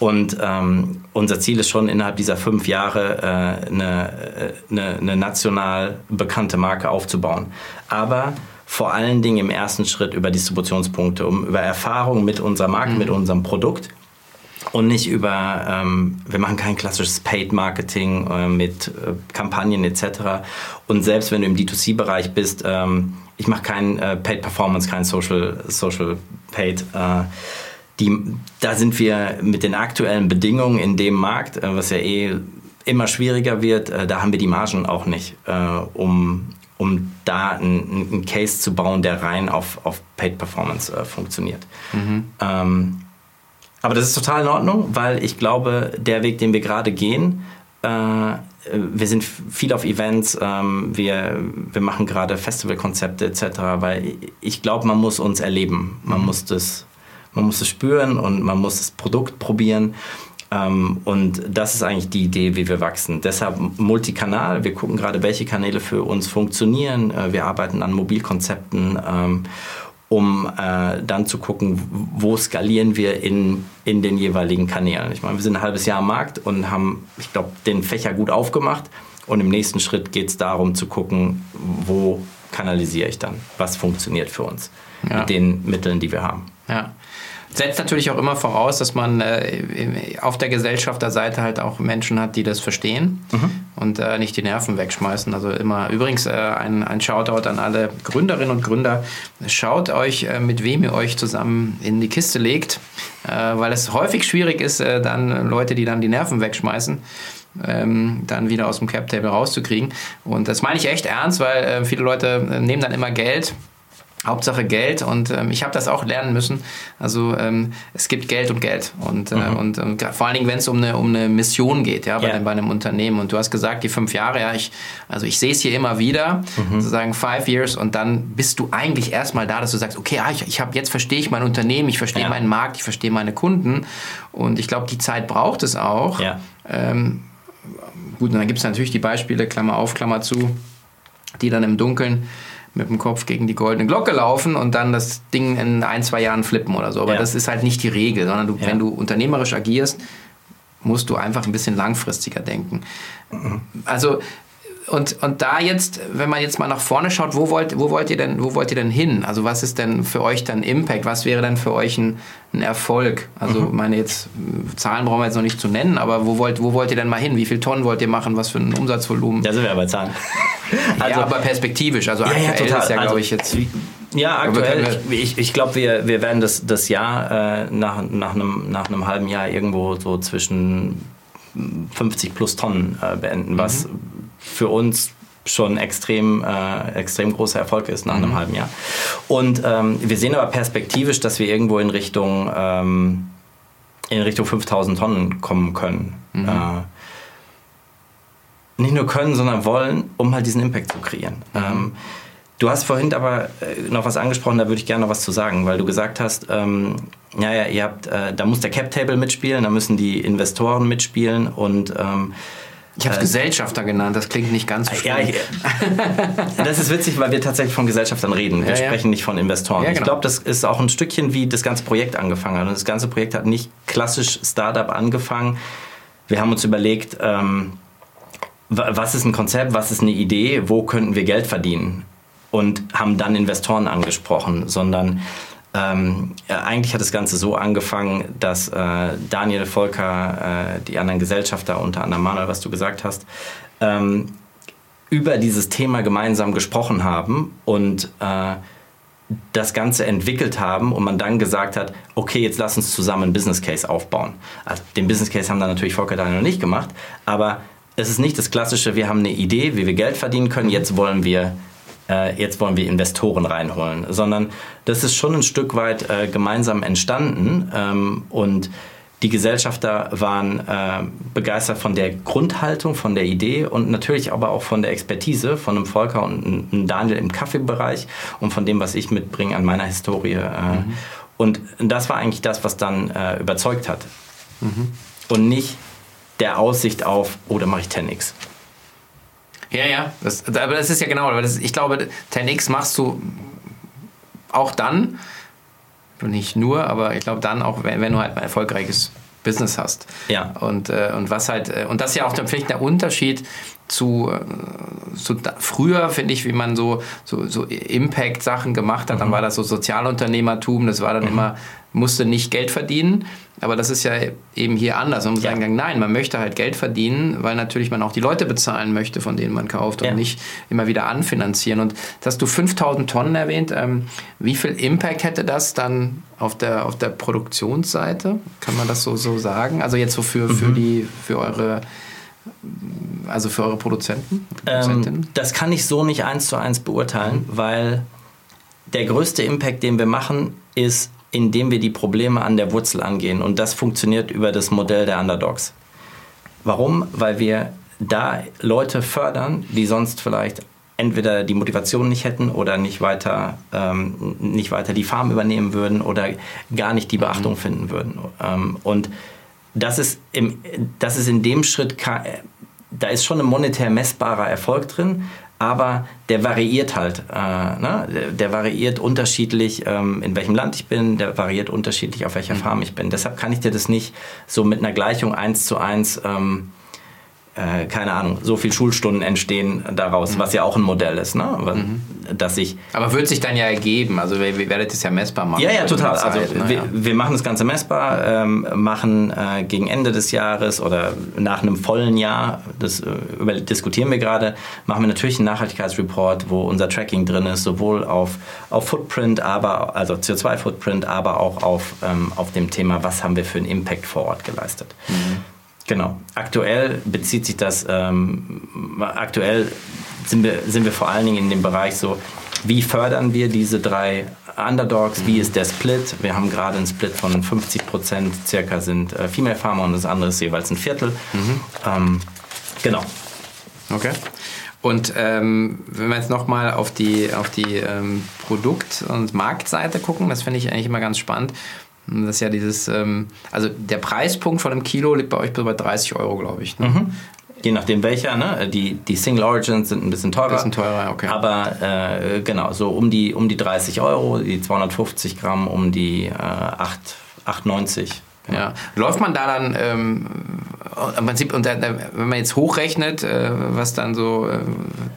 S4: Und ähm, unser Ziel ist schon, innerhalb dieser fünf Jahre äh, eine, äh, eine, eine national bekannte Marke aufzubauen. Aber vor allen Dingen im ersten Schritt über Distributionspunkte, um über Erfahrung mit unserer Marke, mhm. mit unserem Produkt und nicht über, ähm, wir machen kein klassisches Paid Marketing äh, mit äh, Kampagnen etc. Und selbst wenn du im D2C-Bereich bist, ähm, ich mache kein äh, Paid Performance, kein Social, Social Paid. Äh, die, da sind wir mit den aktuellen Bedingungen in dem Markt, äh, was ja eh immer schwieriger wird, äh, da haben wir die Margen auch nicht, um, um da einen Case zu bauen, der rein auf, auf Paid Performance funktioniert. Mhm. Ähm, aber das ist total in Ordnung, weil ich glaube, der Weg, den wir gerade gehen, wir sind viel auf Events, ähm, wir, wir machen gerade Festivalkonzepte etc., weil ich glaube, man muss uns erleben. Man mhm. muss das man muss es spüren und man muss das Produkt probieren. Ähm, und das ist eigentlich die Idee, wie wir wachsen. Deshalb Multikanal. Wir gucken gerade, welche Kanäle für uns funktionieren. Äh, wir arbeiten an Mobilkonzepten, ähm, um äh, dann zu gucken, wo skalieren wir in, in den jeweiligen Kanälen. Ich meine, wir sind ein halbes Jahr am Markt und haben, ich glaube, den Fächer gut aufgemacht. Und im nächsten Schritt geht es darum zu gucken, wo kanalisiere ich dann, was funktioniert für uns ja. mit den Mitteln, die wir haben.
S1: Ja setzt natürlich auch immer voraus, dass man äh, auf der Gesellschafterseite halt auch Menschen hat, die das verstehen mhm. und äh, nicht die Nerven wegschmeißen. Also immer übrigens äh, ein, ein Shoutout an alle Gründerinnen und Gründer. Schaut euch, äh, mit wem ihr euch zusammen in die Kiste legt, äh, weil es häufig schwierig ist, äh, dann Leute, die dann die Nerven wegschmeißen. Ähm, dann wieder aus dem Cap-Table rauszukriegen. Und das meine ich echt ernst, weil viele Leute nehmen dann immer Geld Hauptsache Geld und ähm, ich habe das auch lernen müssen. Also ähm, es gibt Geld und Geld und, äh, mhm. und, und, vor allen Dingen, wenn es um eine, um eine Mission geht, ja, bei, yeah. bei, einem Unternehmen. Und du hast gesagt, die fünf Jahre, ja, ich, also ich sehe es hier immer wieder, mhm. sozusagen five years und dann bist du eigentlich erstmal da, dass du sagst, okay, ah, ich, ich habe jetzt verstehe ich mein Unternehmen, ich verstehe ja. meinen Markt, ich verstehe meine Kunden und ich glaube, die Zeit braucht es auch. Ja. Ähm, gut, und dann gibt es natürlich die Beispiele, Klammer auf, Klammer zu, die dann im Dunkeln mit dem Kopf gegen die goldene Glocke laufen und dann das Ding in ein, zwei Jahren flippen oder so. Aber ja. das ist halt nicht die Regel, sondern du, ja. wenn du unternehmerisch agierst, musst du einfach ein bisschen langfristiger denken. Mhm. Also und, und da jetzt, wenn man jetzt mal nach vorne schaut, wo wollt, wo, wollt ihr denn, wo wollt ihr denn hin? Also was ist denn für euch dann Impact? Was wäre denn für euch ein, ein Erfolg? Also mhm. meine jetzt, Zahlen brauchen wir jetzt noch nicht zu nennen, aber wo wollt, wo wollt ihr denn mal hin? Wie viele Tonnen wollt ihr machen? Was für ein Umsatzvolumen?
S4: Da sind wir aber Zahlen.
S1: also, ja, aber perspektivisch. Also
S4: ja,
S1: aktuell
S4: ja,
S1: ist ja,
S4: glaube
S1: also, ich, jetzt...
S4: Ja, aktuell. Ich, ich glaube, wir, wir werden das, das Jahr äh, nach, nach, einem, nach einem halben Jahr irgendwo so zwischen 50 plus Tonnen äh, beenden, was mhm für uns schon extrem, äh, extrem großer Erfolg ist nach mhm. einem halben Jahr. Und ähm, wir sehen aber perspektivisch, dass wir irgendwo in Richtung, ähm, in Richtung 5000 Tonnen kommen können. Mhm. Äh, nicht nur können, sondern wollen, um halt diesen Impact zu kreieren. Mhm. Ähm, du hast vorhin aber äh, noch was angesprochen, da würde ich gerne noch was zu sagen, weil du gesagt hast, ähm, ja, ja, ihr habt, äh, da muss der Cap Table mitspielen, da müssen die Investoren mitspielen und ähm,
S1: ich habe äh, Gesellschafter genannt, das klingt nicht ganz so
S4: ja, ich, Das ist witzig, weil wir tatsächlich von Gesellschaftern reden. Wir ja, sprechen ja. nicht von Investoren. Genau. Ich glaube, das ist auch ein Stückchen, wie das ganze Projekt angefangen hat. Und das ganze Projekt hat nicht klassisch Startup angefangen. Wir haben uns überlegt, ähm, was ist ein Konzept, was ist eine Idee, wo könnten wir Geld verdienen? Und haben dann Investoren angesprochen, sondern ähm, ja, eigentlich hat das Ganze so angefangen, dass äh, Daniel Volker, äh, die anderen Gesellschafter, unter anderem Manuel, was du gesagt hast, ähm, über dieses Thema gemeinsam gesprochen haben und äh, das Ganze entwickelt haben und man dann gesagt hat, okay, jetzt lass uns zusammen einen Business Case aufbauen. Also den Business Case haben dann natürlich Volker Daniel noch nicht gemacht, aber es ist nicht das klassische, wir haben eine Idee, wie wir Geld verdienen können, jetzt wollen wir äh, jetzt wollen wir Investoren reinholen, sondern das ist schon ein Stück weit äh, gemeinsam entstanden und die Gesellschafter waren äh, begeistert von der Grundhaltung, von der Idee und natürlich aber auch von der Expertise von einem Volker und einem Daniel im Kaffeebereich und von dem, was ich mitbringe an meiner Historie. Äh, mhm. Und das war eigentlich das, was dann äh, überzeugt hat. Mhm. Und nicht der Aussicht auf, oh, da mache ich 10x.
S1: Ja, ja, das, aber das ist ja genau, das, ich glaube, 10x machst du auch dann, nicht nur, aber ich glaube dann auch, wenn, wenn du halt ein erfolgreiches Business hast.
S4: Ja.
S1: Und, äh, und was halt, äh, und das ist ja auch vielleicht der Unterschied zu, äh, zu da, früher, finde ich, wie man so, so, so Impact-Sachen gemacht hat, mhm. dann war das so Sozialunternehmertum, das war dann mhm. immer, musste nicht Geld verdienen, aber das ist ja eben hier anders. Man muss ja. sagen, nein, man möchte halt Geld verdienen, weil natürlich man auch die Leute bezahlen möchte, von denen man kauft und ja. nicht immer wieder anfinanzieren. Und hast du 5000 Tonnen erwähnt. Ähm, wie viel Impact hätte das dann auf der, auf der Produktionsseite? Kann man das so, so sagen? Also jetzt so für, für, mhm. die, für eure also für eure Produzenten?
S4: Ähm, das kann ich so nicht eins zu eins beurteilen, mhm. weil der größte Impact, den wir machen, ist indem wir die Probleme an der Wurzel angehen. Und das funktioniert über das Modell der Underdogs. Warum? Weil wir da Leute fördern, die sonst vielleicht entweder die Motivation nicht hätten oder nicht weiter, ähm, nicht weiter die Farm übernehmen würden oder gar nicht die Beachtung mhm. finden würden. Ähm, und das ist, im, das ist in dem Schritt, da ist schon ein monetär messbarer Erfolg drin, aber der variiert halt. Äh, ne? der, der, variiert unterschiedlich, ähm, in welchem Land ich bin, der variiert unterschiedlich, auf welcher mhm. Farm ich bin. Deshalb kann ich dir das nicht so mit einer Gleichung eins zu eins ähm, äh, keine Ahnung, so viel Schulstunden entstehen daraus, mhm. was ja auch ein Modell ist, ne? Mhm. Dass ich
S1: Aber wird sich dann ja ergeben, also wir, wir werdet es ja messbar machen.
S4: Ja, ja, total. Zeit, also ne? wir, wir, machen das Ganze messbar, ähm, machen äh, gegen Ende des Jahres oder nach einem vollen Jahr, das äh, über, diskutieren wir gerade, machen wir natürlich einen Nachhaltigkeitsreport, wo unser Tracking drin ist, sowohl auf, auf Footprint, aber also CO2-Footprint, aber auch auf, ähm, auf dem Thema, was haben wir für einen Impact vor Ort geleistet. Mhm. Genau. Aktuell bezieht sich das, ähm, aktuell sind wir, sind wir vor allen Dingen in dem Bereich so, wie fördern wir diese drei Underdogs? Wie ist der Split? Wir haben gerade einen Split von 50 Prozent circa sind äh, Female Farmer und das andere ist jeweils ein Viertel. Ähm, genau.
S1: Okay. Und ähm, wenn wir jetzt nochmal auf die, auf die ähm, Produkt- und Marktseite gucken, das finde ich eigentlich immer ganz spannend. Das ist ja dieses, ähm, also der Preispunkt von einem Kilo liegt bei euch bei 30 Euro, glaube ich. Ne?
S4: Je nachdem welcher, ne? Die, die Single Origins sind ein bisschen teurer.
S1: Bisschen teurer, okay.
S4: Aber äh, genau, so um die, um die 30 Euro, die 250 Gramm um die äh, 8, 8,90.
S1: Ja. Läuft man da dann ähm, im Prinzip, und da, da, wenn man jetzt hochrechnet, äh, was dann so äh,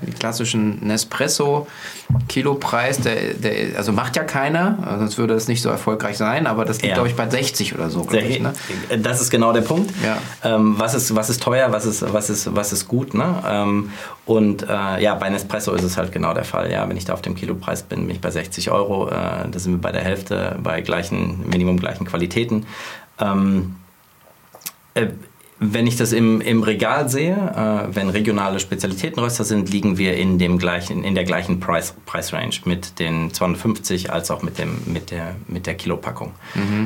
S1: die klassischen Nespresso-Kilopreis, der, der, also macht ja keiner, also sonst würde es nicht so erfolgreich sein, aber das liegt,
S4: Ja.
S1: glaube ich, bei 60 oder so, glaube ich. Ne?
S4: Das ist genau der Punkt.
S1: Ja.
S4: Ähm, was, ist, was ist teuer, was ist, was ist, was ist gut. Ne? Ähm, und äh, ja, bei Nespresso ist es halt genau der Fall. Ja, wenn ich da auf dem Kilopreis bin, bin ich bei 60 Euro. Äh, da sind wir bei der Hälfte, bei gleichen, Minimum gleichen Qualitäten. Ähm, äh, wenn ich das im, im Regal sehe, äh, wenn regionale Spezialitätenröster sind, liegen wir in, dem gleichen, in der gleichen Preis, Preisrange mit den 250 als auch mit, dem, mit, der, mit der Kilopackung.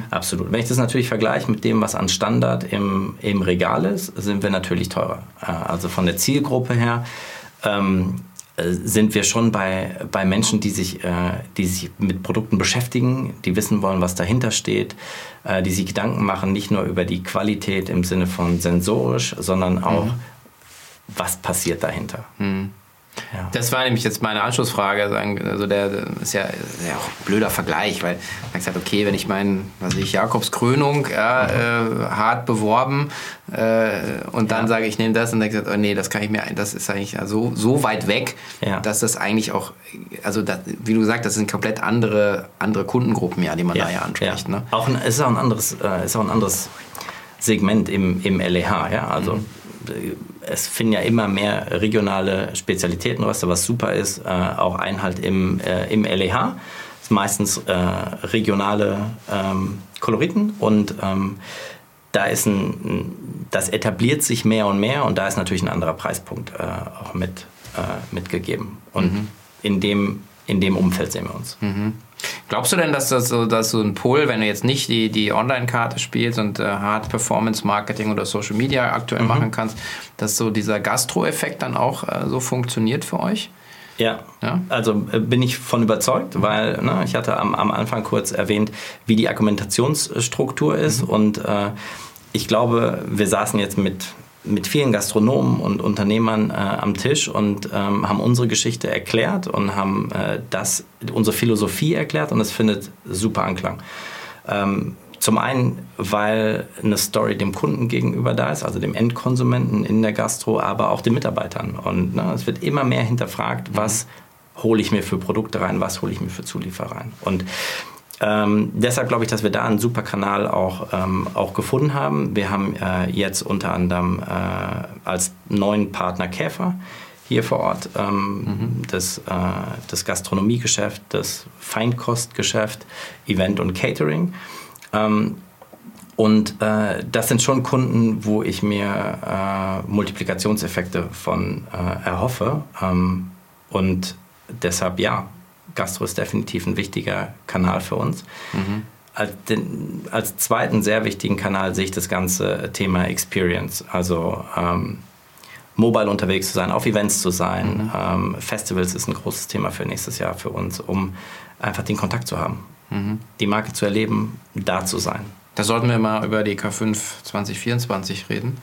S4: Absolut. Wenn ich das natürlich vergleiche mit dem, was an Standard im, im Regal ist, sind wir natürlich teurer. Äh, also von der Zielgruppe her ähm, äh, sind wir schon bei, bei Menschen, die sich, äh, die sich mit Produkten beschäftigen, die wissen wollen, was dahinter steht, äh, die sich Gedanken machen, nicht nur über die Qualität im Sinne von sensorisch, sondern auch, was passiert dahinter. Ja.
S1: Das war nämlich jetzt meine Anschlussfrage. sagen- Also der, ist ja, ist ja auch ein blöder Vergleich, weil man gesagt, okay, wenn ich meinen, was ich, Jakobs Krönung ja, äh, hart beworben äh, und dann
S4: Ja.
S1: sage ich, nehme das und dann gesagt, oh nee, das kann ich mir, das ist eigentlich so, so weit weg, dass das eigentlich auch, also das, wie du gesagt, das sind komplett andere, andere Kundengruppen, ja, die man da ja anspricht.
S4: ja.
S1: Ne?
S4: Auch ein, es ist auch ein anderes, äh, ist auch ein anderes Segment im, im LEH. Ja? Also
S1: Mhm.
S4: Es finden ja immer mehr regionale Spezialitätenröster, was super ist, äh, auch Einhalt im, äh, im LEH. Das ist meistens äh, regionale ähm, Koloriten und ähm, da ist ein, das etabliert sich mehr und mehr und da ist natürlich ein anderer Preispunkt äh, auch mit, äh, mitgegeben. Und
S1: Mhm.
S4: in, dem, in dem Umfeld sehen wir uns.
S1: Glaubst du denn, dass das so, dass so ein Pull, wenn du jetzt nicht die, die Online-Karte spielst und äh, Hard Performance Marketing oder Social Media aktuell machen kannst, dass so dieser Gastro-Effekt dann auch äh, so funktioniert für euch?
S4: Ja.
S1: Ja?
S4: also äh, bin ich von überzeugt, weil ne, ich hatte am, am Anfang kurz erwähnt, wie die Argumentationsstruktur ist und äh, ich glaube, wir saßen jetzt mit, mit vielen Gastronomen und Unternehmern äh, am Tisch und ähm, haben unsere Geschichte erklärt und haben äh, das, unsere Philosophie erklärt und es findet super Anklang. Ähm, zum einen, weil eine Story dem Kunden gegenüber da ist, also dem Endkonsumenten in der Gastro, aber auch den Mitarbeitern. Und ne, es wird immer mehr hinterfragt, was hole ich mir für Produkte rein, was hole ich mir für Zulieferer rein. Und ähm, deshalb glaube ich, dass wir da einen super Kanal auch, ähm, auch gefunden haben. Wir haben äh, jetzt unter anderem äh, als neuen Partner Käfer hier vor Ort ähm, das, äh, das Gastronomiegeschäft, das Feinkostgeschäft, Event und Catering. Ähm, und äh, das sind schon Kunden, wo ich mir äh, Multiplikationseffekte von äh, erhoffe. Ähm, und deshalb ja, Gastro ist definitiv ein wichtiger Kanal für uns. Als, den, als zweiten sehr wichtigen Kanal sehe ich das ganze Thema Experience. Also ähm, mobile unterwegs zu sein, auf Events zu sein. Ähm, Festivals ist ein großes Thema für nächstes Jahr für uns, um einfach den Kontakt zu haben, die Marke zu erleben, da zu sein.
S1: Da sollten wir mal über die K5 2024 reden.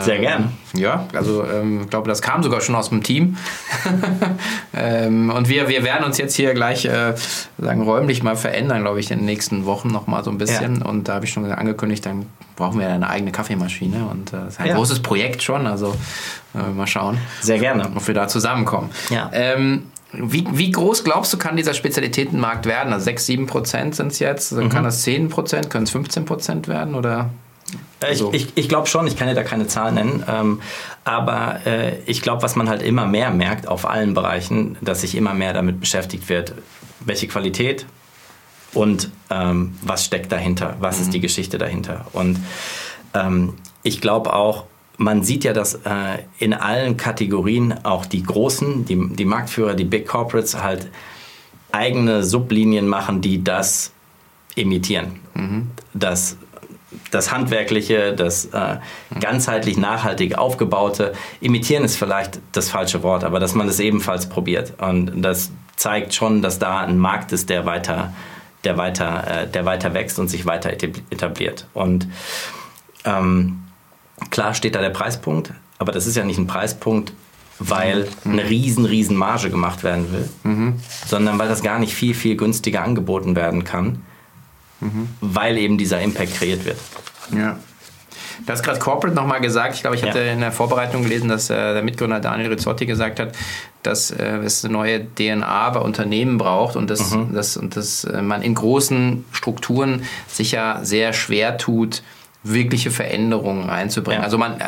S4: Sehr
S1: Ähm,
S4: gerne.
S1: Ja, also ähm, ich glaube, das kam sogar schon aus dem Team. ähm, und wir, wir werden uns jetzt hier gleich äh, sagen, räumlich mal verändern, glaube ich, in den nächsten Wochen noch mal so ein bisschen.
S4: Ja.
S1: Und da habe ich schon angekündigt, dann brauchen wir eine eigene Kaffeemaschine. Und äh, das ist ein
S4: Ja.
S1: großes Projekt schon. Also äh, mal schauen,
S4: Sehr gerne.
S1: ob wir da zusammenkommen.
S4: Ja.
S1: Ähm, wie, wie groß glaubst du, kann dieser Spezialitätenmarkt werden? Also 6, 7 Prozent sind es jetzt. Dann Kann das 10 Prozent, können es 15 Prozent werden? Oder?
S4: Äh, Ich,
S1: Also-
S4: ich, ich glaube schon, ich kann dir da keine Zahl nennen, ähm, aber äh, ich glaube, was man halt immer mehr merkt auf allen Bereichen, dass sich immer mehr damit beschäftigt wird, welche Qualität und ähm, was steckt dahinter, was ist die Geschichte dahinter. Und ähm, ich glaube auch, man sieht ja, dass äh, in allen Kategorien auch die Großen, die, die Marktführer, die Big Corporates halt eigene Sublinien machen, die das imitieren. Mhm. Das, das Handwerkliche, das äh, ganzheitlich nachhaltig aufgebaute. Imitieren ist vielleicht das falsche Wort, aber dass man es ebenfalls probiert. Und das zeigt schon, dass da ein Markt ist, der weiter, der weiter, äh, der weiter wächst und sich weiter etabliert. Und ähm, Klar steht da der Preispunkt, aber das ist ja nicht ein Preispunkt, weil mhm. eine riesen, riesen Marge gemacht werden will, mhm. sondern weil das gar nicht viel, viel günstiger angeboten werden kann, mhm. weil eben dieser Impact kreiert wird.
S1: Ja. Du hast gerade Corporate nochmal gesagt. Ich glaube, ich hatte ja. in der Vorbereitung gelesen, dass äh, der Mitgründer Daniel Rizzotti gesagt hat, dass äh, es eine neue DNA bei Unternehmen braucht und dass, mhm. dass, und dass äh, man in großen Strukturen sich ja sehr schwer tut, wirkliche Veränderungen reinzubringen. Ja. Also man, äh,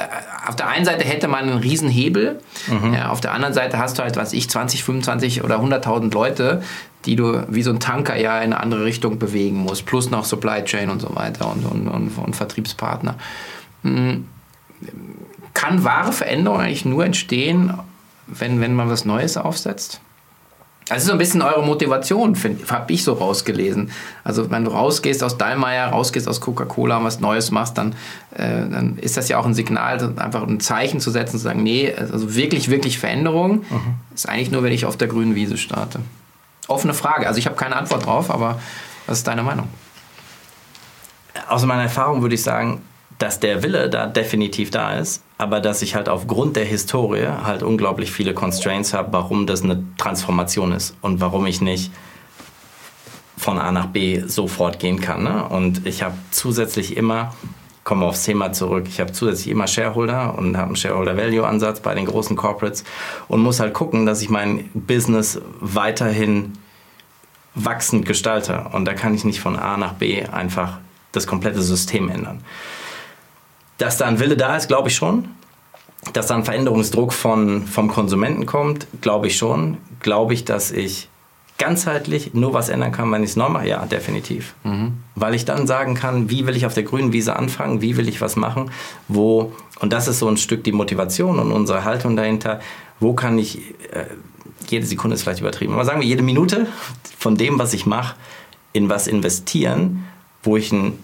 S1: auf der einen Seite hätte man einen Riesenhebel, mhm. ja, auf der anderen Seite hast du halt, was ich, 20, 25 oder 100.000 Leute, die du wie so ein Tanker ja in eine andere Richtung bewegen musst, plus noch Supply Chain und so weiter und, und, und, und Vertriebspartner. Hm. Kann wahre Veränderung eigentlich nur entstehen, wenn, wenn man was Neues aufsetzt? Das ist so ein bisschen eure Motivation, habe ich so rausgelesen. Also wenn du rausgehst aus Dallmayr, rausgehst aus Coca-Cola und was Neues machst, dann, äh, dann ist das ja auch ein Signal, einfach ein Zeichen zu setzen, zu sagen, nee, also wirklich, wirklich Veränderung mhm. ist eigentlich nur, wenn ich auf der grünen Wiese starte. Offene Frage. Also ich habe keine Antwort drauf, aber was ist deine Meinung?
S4: Aus meiner Erfahrung würde ich sagen, dass der Wille da definitiv da ist, aber dass ich halt aufgrund der Historie halt unglaublich viele Constraints habe, warum das eine Transformation ist und warum ich nicht von A nach B sofort gehen kann. Ne? Und ich habe zusätzlich immer, komme aufs Thema zurück, ich habe zusätzlich immer Shareholder und habe einen Shareholder-Value-Ansatz bei den großen Corporates und muss halt gucken, dass ich mein Business weiterhin wachsend gestalte. Und da kann ich nicht von A nach B einfach das komplette System ändern. Dass da ein Wille da ist, glaube ich schon. Dass da ein Veränderungsdruck von, vom Konsumenten kommt, glaube ich schon. Glaube ich, dass ich ganzheitlich nur was ändern kann, wenn ich es neu mache? Ja, definitiv. Mhm. Weil ich dann sagen kann, wie will ich auf der grünen Wiese anfangen, wie will ich was machen, wo, und das ist so ein Stück die Motivation und unsere Haltung dahinter, wo kann ich, äh, jede Sekunde ist vielleicht übertrieben, aber sagen wir jede Minute von dem, was ich mache, in was investieren, wo ich einen,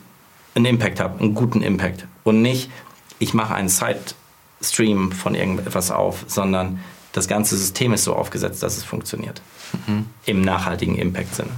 S4: einen Impact habe, einen guten Impact und nicht, ich mache einen Side-Stream von irgendetwas auf, sondern das ganze System ist so aufgesetzt, dass es funktioniert. Mhm. Im nachhaltigen Impact-Sinne.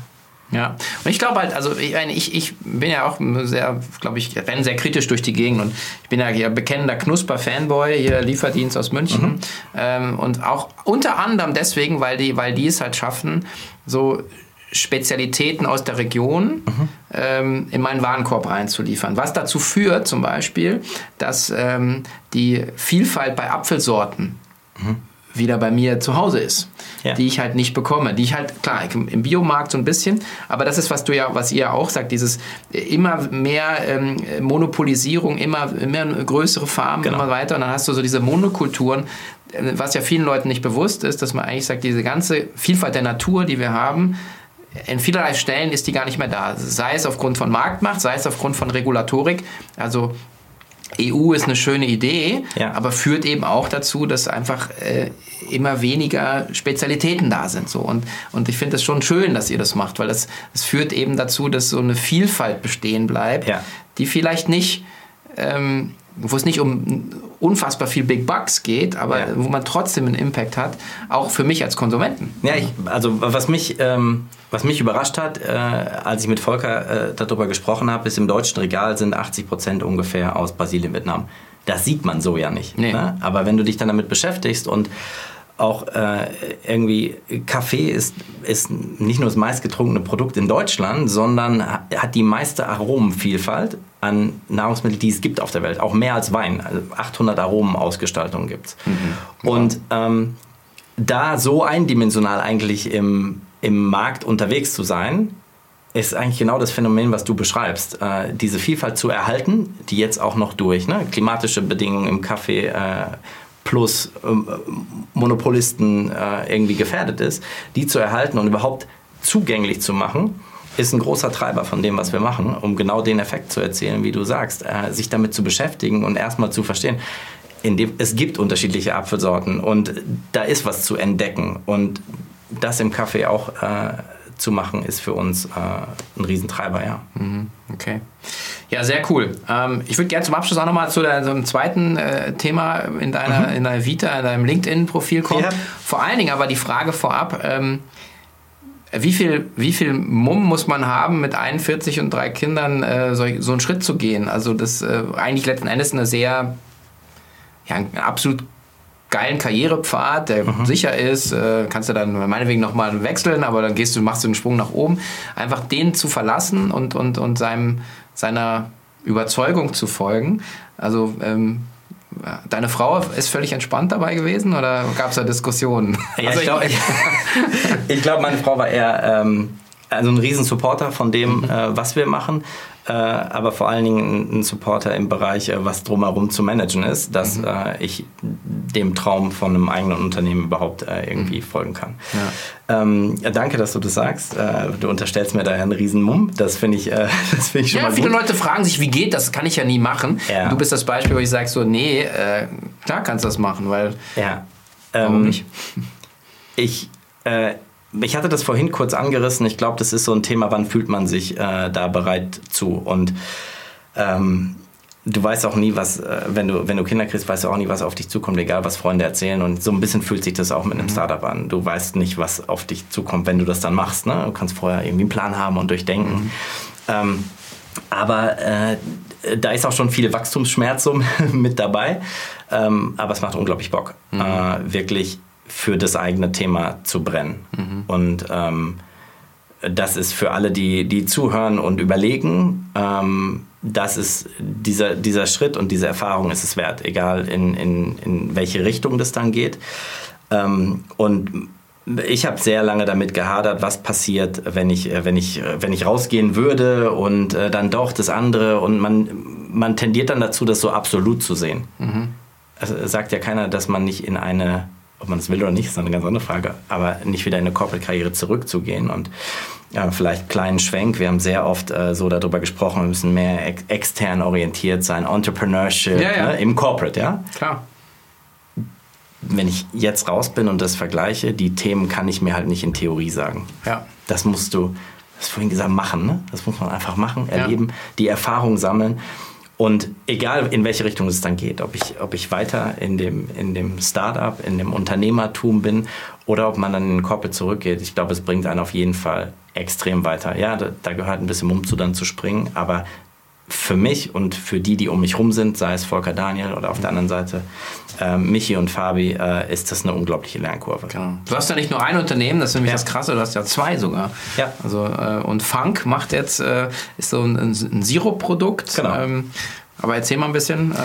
S1: Ja, und ich glaube halt, also ich, ich, ich bin ja auch sehr, glaube ich, renne sehr kritisch durch die Gegend und ich bin ja hier bekennender Knusper-Fanboy, hier Lieferdienst aus München. Mhm. Ähm, und auch unter anderem deswegen, weil die, weil die es halt schaffen, so Spezialitäten aus der Region mhm. ähm, in meinen Warenkorb einzuliefern. Was dazu führt zum Beispiel, dass ähm, die Vielfalt bei Apfelsorten mhm. wieder bei mir zu Hause ist, ja. die ich halt nicht bekomme, die ich halt klar im Biomarkt so ein bisschen, aber das ist was du ja, was ihr auch sagt, dieses immer mehr ähm, Monopolisierung, immer immer größere Farmen, genau. immer weiter und dann hast du so diese Monokulturen, äh, was ja vielen Leuten nicht bewusst ist, dass man eigentlich sagt, diese ganze Vielfalt der Natur, die wir haben, in vielerlei Stellen ist die gar nicht mehr da. Sei es aufgrund von Marktmacht, sei es aufgrund von Regulatorik. Also EU ist eine schöne Idee, ja. aber führt eben auch dazu, dass einfach äh, immer weniger Spezialitäten da sind. So. Und, und ich finde es schon schön, dass ihr das macht, weil das, das führt eben dazu, dass so eine Vielfalt bestehen bleibt, ja. die vielleicht nicht ähm, wo es nicht um unfassbar viel Big Bucks geht, aber ja. wo man trotzdem einen Impact hat, auch für mich als Konsumenten.
S4: Ja, ich, also was mich, ähm, was mich überrascht hat, äh, als ich mit Volker äh, darüber gesprochen habe, ist im deutschen Regal sind 80 Prozent ungefähr aus Brasilien, Vietnam. Das sieht man so ja nicht. Nee. Ne? Aber wenn du dich dann damit beschäftigst und auch äh, irgendwie Kaffee ist, ist nicht nur das meistgetrunkene Produkt in Deutschland, sondern hat die meiste Aromenvielfalt an Nahrungsmitteln, die es gibt auf der Welt. Auch mehr als Wein. Also 800 Aromenausgestaltungen gibt es. Mhm. Und ähm, da so eindimensional eigentlich im, im Markt unterwegs zu sein, ist eigentlich genau das Phänomen, was du beschreibst. Äh, diese Vielfalt zu erhalten, die jetzt auch noch durch ne, klimatische Bedingungen im Kaffee äh, plus ähm, Monopolisten äh, irgendwie gefährdet ist, die zu erhalten und überhaupt zugänglich zu machen, ist ein großer Treiber von dem, was wir machen, um genau den Effekt zu erzielen, wie du sagst, äh, sich damit zu beschäftigen und erstmal zu verstehen. dem, es gibt unterschiedliche Apfelsorten und da ist was zu entdecken. Und das im Kaffee auch äh, zu machen, ist für uns äh, ein Riesentreiber, ja.
S1: Mhm, okay. Ja, sehr cool. Ähm, ich würde gerne zum Abschluss auch nochmal zu deinem zweiten äh, Thema in deiner, mhm. in deiner Vita, in deinem LinkedIn-Profil kommen. Ja. Vor allen Dingen aber die Frage vorab, ähm, wie viel, wie viel Mumm muss man haben, mit 41 und drei Kindern äh, so, so, einen Schritt zu gehen? Also das äh, eigentlich letzten Endes eine sehr, ja, absolut geilen Karrierepfad, der mhm. sicher ist, äh, kannst du dann meinetwegen nochmal wechseln, aber dann gehst du, machst du einen Sprung nach oben. Einfach den zu verlassen und, und, und seinem, seiner Überzeugung zu folgen. Also ähm, Deine Frau ist völlig entspannt dabei gewesen oder gab es da Diskussionen?
S4: Ja, also ich glaube, glaub, meine Frau war eher ähm, also ein Riesensupporter von dem, mhm. äh, was wir machen aber vor allen Dingen ein Supporter im Bereich, äh, was drumherum zu managen ist, dass mhm. äh, ich dem Traum von einem eigenen Unternehmen überhaupt äh, irgendwie mhm. folgen kann. Ja. Ähm, danke, dass du das sagst. Äh, du unterstellst mir da einen riesen Mumm. Das finde ich, äh, das find ich schon
S1: ja,
S4: mal
S1: viele
S4: gut.
S1: Leute fragen sich, wie geht das? Das kann ich ja nie machen. Ja. Du bist das Beispiel, wo ich sage so, nee, klar kannst du das machen, weil...
S4: Ja. Warum ähm, nicht? Ich ich hatte das vorhin kurz angerissen. Ich glaube, das ist so ein Thema, wann fühlt man sich äh, da bereit zu? Und ähm, du weißt auch nie, was, äh, wenn, du, wenn du Kinder kriegst, weißt du auch nie, was auf dich zukommt, egal was Freunde erzählen. Und so ein bisschen fühlt sich das auch mit einem mhm. Startup an. Du weißt nicht, was auf dich zukommt, wenn du das dann machst. Ne? Du kannst vorher irgendwie einen Plan haben und durchdenken. Mhm. Ähm, aber äh, da ist auch schon viel Wachstumsschmerz mit dabei. Ähm, aber es macht unglaublich Bock, mhm. äh, wirklich für das eigene Thema zu brennen. Mhm. Und ähm, das ist für alle, die, die zuhören und überlegen, ähm, das ist dieser, dieser Schritt und diese Erfahrung ist es wert, egal in, in, in welche Richtung das dann geht. Ähm, und ich habe sehr lange damit gehadert, was passiert, wenn ich, wenn ich, wenn ich rausgehen würde und äh, dann doch das andere. Und man, man tendiert dann dazu, das so absolut zu sehen. Mhm. Also sagt ja keiner, dass man nicht in eine ob man es will oder nicht, ist eine ganz andere Frage, aber nicht wieder in eine Corporate-Karriere zurückzugehen und ja, vielleicht kleinen Schwenk. Wir haben sehr oft äh, so darüber gesprochen, wir müssen mehr ex extern orientiert sein, Entrepreneurship ja, ja. Ne, im Corporate, ja?
S1: Klar.
S4: Wenn ich jetzt raus bin und das vergleiche, die Themen kann ich mir halt nicht in Theorie sagen.
S1: Ja.
S4: Das musst du, das vorhin gesagt, machen, ne? Das muss man einfach machen, erleben, die Erfahrung sammeln. Und egal in welche Richtung es dann geht, ob ich, ob ich weiter in dem, in dem Startup, in dem Unternehmertum bin oder ob man dann in den Corporate zurückgeht, ich glaube, es bringt einen auf jeden Fall extrem weiter. Ja, da, da gehört ein bisschen Mumm zu, dann zu springen, aber für mich und für die, die um mich rum sind, sei es Volker Daniel oder auf der anderen Seite äh, Michi und Fabi, äh, ist das eine unglaubliche Lernkurve.
S1: Genau. Du hast ja nicht nur ein Unternehmen, das ist nämlich ja. das Krasse, du hast ja zwei sogar.
S4: Ja.
S1: Also, äh, und Funk macht jetzt, äh, ist so ein, ein Sirup-Produkt.
S4: Genau. Ähm,
S1: aber erzähl mal ein bisschen, äh,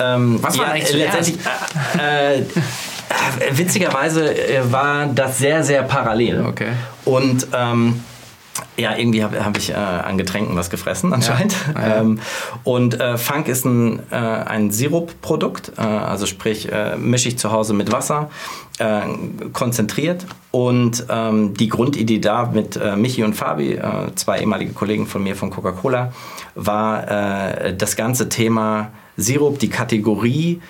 S4: ähm, was war ja, eigentlich letztendlich? Äh, witzigerweise war das sehr, sehr parallel.
S1: Okay.
S4: Und ähm, ja, irgendwie habe hab ich äh, an Getränken was gefressen anscheinend. Ja. Ah, ja. Ähm, und äh, Funk ist ein, äh, ein Sirupprodukt, äh, also sprich äh, mische ich zu Hause mit Wasser, äh, konzentriert. Und ähm, die Grundidee da mit Michi und Fabi, zwei ehemalige Kollegen von mir von Coca-Cola, war das ganze Thema Sirup, die Kategorie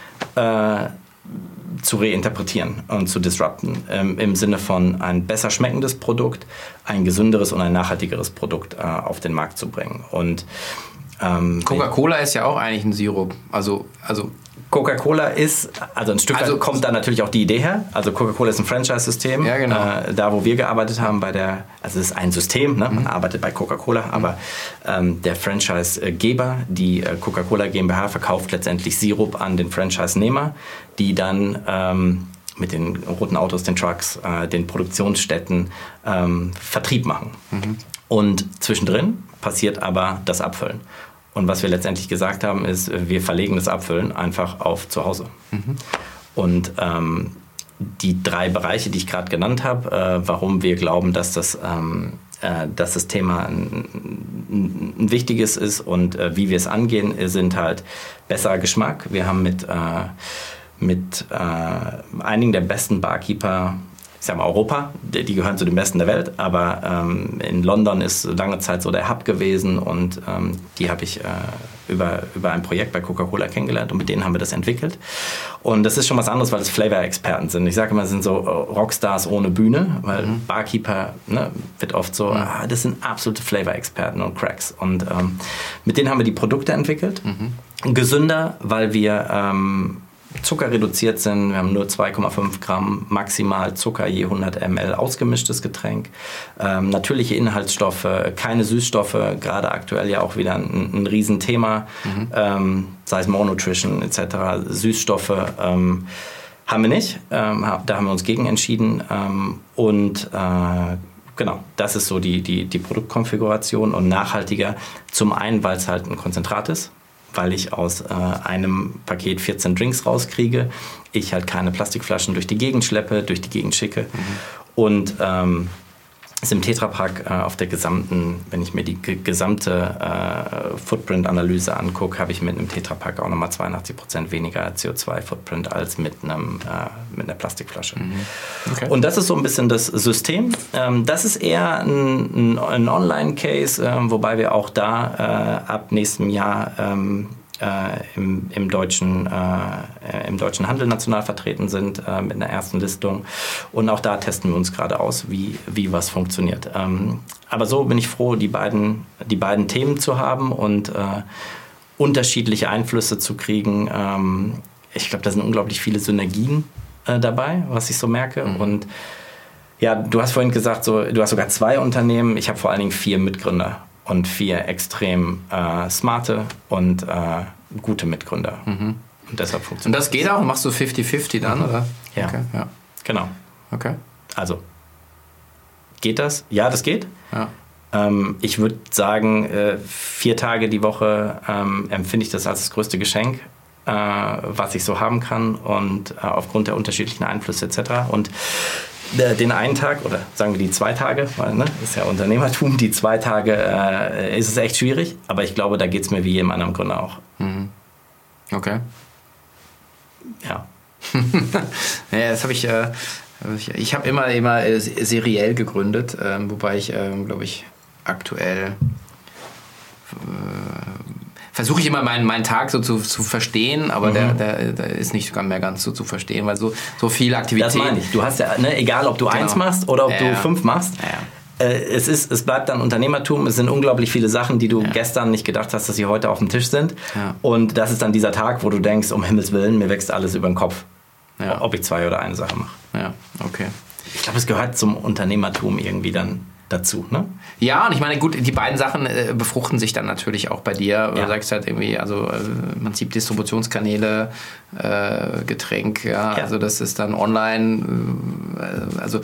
S4: zu reinterpretieren und zu disrupten. Ähm, Im Sinne von ein besser schmeckendes Produkt, ein gesünderes und ein nachhaltigeres Produkt äh, auf den Markt zu bringen. Und
S1: ähm, Coca-Cola ist ja auch eigentlich ein Sirup. Also, also
S4: Coca-Cola ist, also ein Stück also, weit kommt da natürlich auch die Idee her. Also Coca-Cola ist ein Franchise-System.
S1: Ja, genau.
S4: Äh, da, wo wir gearbeitet haben, bei der, also es ist ein System, ne? man mhm. arbeitet bei Coca-Cola, mhm. aber ähm, der Franchise-Geber, die äh, Coca-Cola GmbH, verkauft letztendlich Sirup an den Franchise-Nehmer, die dann ähm, mit den roten Autos, den Trucks, äh, den Produktionsstätten ähm, Vertrieb machen. Mhm. Und zwischendrin passiert aber das Abfüllen. Und was wir letztendlich gesagt haben, ist, wir verlegen das Abfüllen einfach auf zu Hause. Mhm. Und ähm, die drei Bereiche, die ich gerade genannt habe, äh, warum wir glauben, dass das, ähm, äh, dass das Thema ein, ein, wichtiges ist und äh, wie wir es angehen, sind halt besserer Geschmack. Wir haben mit, äh, mit äh, einigen der besten Barkeeper ich sag mal Europa, die gehören zu den Besten der Welt, aber ähm, in London ist lange Zeit so der Hub gewesen und ähm, die habe ich äh, über, über ein Projekt bei Coca-Cola kennengelernt und mit denen haben wir das entwickelt. Und das ist schon was anderes, weil es Flavor-Experten sind. Ich sage immer, es sind so Rockstars ohne Bühne, weil mhm. Barkeeper ne, wird oft so, mhm. ah, das sind absolute Flavor-Experten und Cracks. Und ähm, mit denen haben wir die Produkte entwickelt. Mhm. Gesünder, weil wir ähm, Zucker reduziert sind. Wir haben nur 2,5 Gramm maximal Zucker je 100 ml ausgemischtes Getränk. Ähm, natürliche Inhaltsstoffe, keine Süßstoffe, gerade aktuell ja auch wieder ein, ein Riesenthema, mhm. ähm, sei es Monotrition etc. Süßstoffe ähm, haben wir nicht. Ähm, da haben wir uns gegen entschieden. Ähm, und äh, genau, das ist so die, die, die Produktkonfiguration und nachhaltiger. Zum einen, weil es halt ein Konzentrat ist weil ich aus äh, einem Paket 14 Drinks rauskriege, ich halt keine Plastikflaschen durch die Gegend schleppe, durch die Gegend schicke. Mhm. Und ähm, ist im Tetrapack äh, auf der gesamten, wenn ich mir die gesamte äh, Footprint-Analyse angucke, habe ich mit einem Tetrapack auch nochmal 82% weniger CO2-Footprint als mit, einem, äh, mit einer Plastikflasche. Mhm. Okay. Und das ist so ein bisschen das System. Ähm, das ist eher ein, ein, Online-Case, ähm, wobei wir auch da äh, ab nächstem Jahr ähm, äh, im, im, deutschen, äh, im deutschen Handel national vertreten sind äh, mit einer ersten Listung. Und auch da testen wir uns gerade aus, wie, wie was funktioniert. Ähm, aber so bin ich froh, die beiden, die beiden Themen zu haben und äh, unterschiedliche Einflüsse zu kriegen. Ähm, ich glaube, da sind unglaublich viele Synergien äh, dabei, was ich so merke. Mhm. Und ja, du hast vorhin gesagt, so, du hast sogar zwei Unternehmen. Ich habe vor allen Dingen vier Mitgründer und vier extrem äh, smarte und äh, gute Mitgründer.
S1: Mhm. Und deshalb funktioniert Und das geht auch? Machst du 50-50 dann, mhm. oder?
S4: Ja. Okay, ja. Genau.
S1: Okay.
S4: Also, geht das? Ja, das geht.
S1: Ja.
S4: Ähm, ich würde sagen, äh, vier Tage die Woche ähm, empfinde ich das als das größte Geschenk, äh, was ich so haben kann und äh, aufgrund der unterschiedlichen Einflüsse etc. Und den einen Tag oder sagen wir die zwei Tage, weil ne, ist ja Unternehmertum, die zwei Tage äh, ist es echt schwierig, aber ich glaube, da geht es mir wie jedem anderen Gründer auch.
S1: Mhm. Okay.
S4: Ja.
S1: ja, das habe ich, äh, ich, ich habe immer, immer äh, seriell gegründet, äh, wobei ich, ähm, glaube ich, aktuell äh, versuche ich immer meinen, meinen Tag so zu, zu verstehen, aber mhm. der, der, der ist nicht mehr ganz so zu verstehen, weil so, so viel Aktivität. Das
S4: meine ich. Du hast ja, ne, egal ob du genau. eins machst oder ob ja, du fünf machst.
S1: Ja.
S4: Äh, es, ist, es bleibt dann Unternehmertum. Es sind unglaublich viele Sachen, die du gestern nicht gedacht hast, dass sie heute auf dem Tisch sind. Und das ist dann dieser Tag, wo du denkst, um Himmels Willen, mir wächst alles über den Kopf. Ob ich zwei oder eine Sache mache.
S1: Ja, okay.
S4: Ich glaube, es gehört zum Unternehmertum irgendwie dann dazu. Ne?
S1: Ja, und ich meine, gut, die beiden Sachen äh, befruchten sich dann natürlich auch bei dir. Ja. Du sagst halt irgendwie, also äh, im Prinzip Distributionskanäle, äh, Getränk, ja, ja, also das ist dann online, äh, also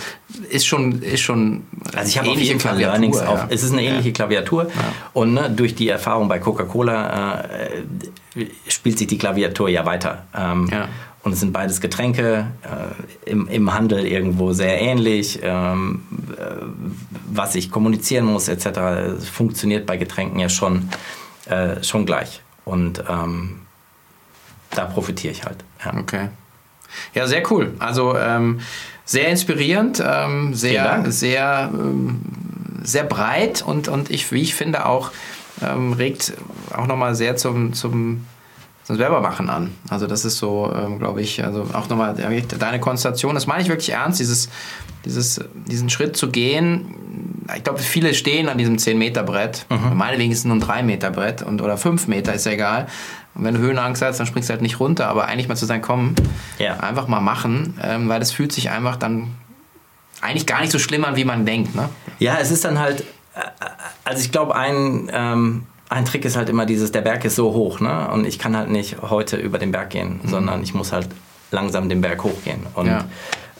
S1: ist schon, ist schon
S4: also ich habe auf jeden Fall Learnings ja. auf, es ist eine ähnliche Klaviatur und ne, durch die Erfahrung bei Coca-Cola äh, spielt sich die Klaviatur ja weiter. Ähm,
S1: ja.
S4: Und es sind beides Getränke, äh, im, im Handel irgendwo sehr ähnlich. Ähm, äh, was ich kommunizieren muss, etc., funktioniert bei Getränken ja schon, äh, schon gleich. Und ähm, da profitiere ich halt.
S1: Ja. Okay. Ja, sehr cool. Also ähm, sehr inspirierend, ähm, sehr, sehr, ähm, sehr breit und, und ich, wie ich finde, auch ähm, regt auch nochmal sehr zum, zum das selber machen an. Also das ist so, ähm, glaube ich, also auch nochmal deine Konstellation, das meine ich wirklich ernst, dieses, dieses, diesen Schritt zu gehen. Ich glaube, viele stehen an diesem 10-Meter-Brett. Mhm. Meinetwegen ist es nur ein 3-Meter-Brett und, oder 5 Meter, ist ja egal. Und wenn du Höhenangst hast, dann springst du halt nicht runter. Aber eigentlich mal zu sagen, komm,
S4: ja.
S1: einfach mal machen, ähm, weil das fühlt sich einfach dann eigentlich gar nicht so schlimm an, wie man denkt. Ne?
S4: Ja, es ist dann halt, äh, also ich glaube, ein... Ähm ein Trick ist halt immer dieses, der Berg ist so hoch, ne? Und ich kann halt nicht heute über den Berg gehen, mhm. sondern ich muss halt langsam den Berg hochgehen. Und ja.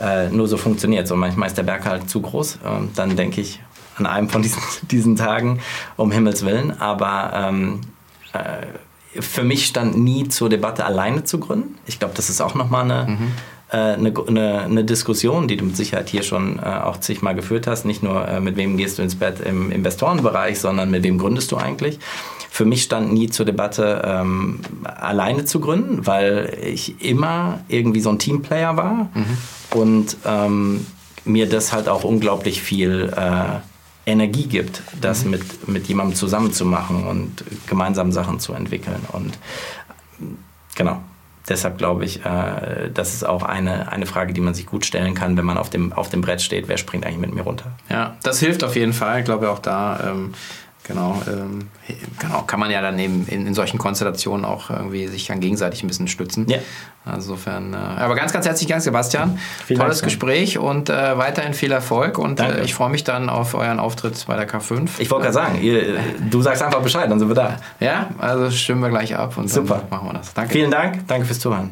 S4: äh, nur so funktioniert es. Und manchmal ist der Berg halt zu groß. Ähm, dann denke ich an einem von diesen, diesen Tagen, um Himmels Willen. Aber ähm, äh, für mich stand nie zur Debatte, alleine zu gründen. Ich glaube, das ist auch nochmal eine. Mhm eine, äh, eine, eine, Diskussion, die du mit Sicherheit hier schon äh, auch zigmal geführt hast. Nicht nur, äh, mit wem gehst du ins Bett im Investorenbereich, sondern mit wem gründest du eigentlich. Für mich stand nie zur Debatte, ähm, alleine zu gründen, weil ich immer irgendwie so ein Teamplayer war mhm. und ähm, mir das halt auch unglaublich viel äh, Energie gibt, das mhm. mit, mit jemandem zusammen zu machen und gemeinsam Sachen zu entwickeln. Und genau, deshalb glaube ich, äh, das ist auch eine, eine Frage, die man sich gut stellen kann, wenn man auf dem, auf dem Brett steht, wer springt eigentlich mit mir runter.
S1: Ja, das hilft auf jeden Fall. Ich glaube auch da ähm, Genau, ähm, genau, kann man ja dann eben in, in, solchen Konstellationen auch irgendwie sich dann gegenseitig ein bisschen stützen. Ja. Insofern, äh, aber ganz, ganz herzlichen Dank, Sebastian. Vielen Tolles Dank, Gespräch und äh, weiterhin viel Erfolg und äh, ich freue mich dann auf euren Auftritt bei der K5.
S4: Ich wollte gerade sagen, ihr, du sagst einfach Bescheid, dann sind wir da.
S1: Ja, also stimmen wir gleich ab und
S4: Super.
S1: machen wir das. Danke.
S4: Vielen Dank, danke fürs Zuhören.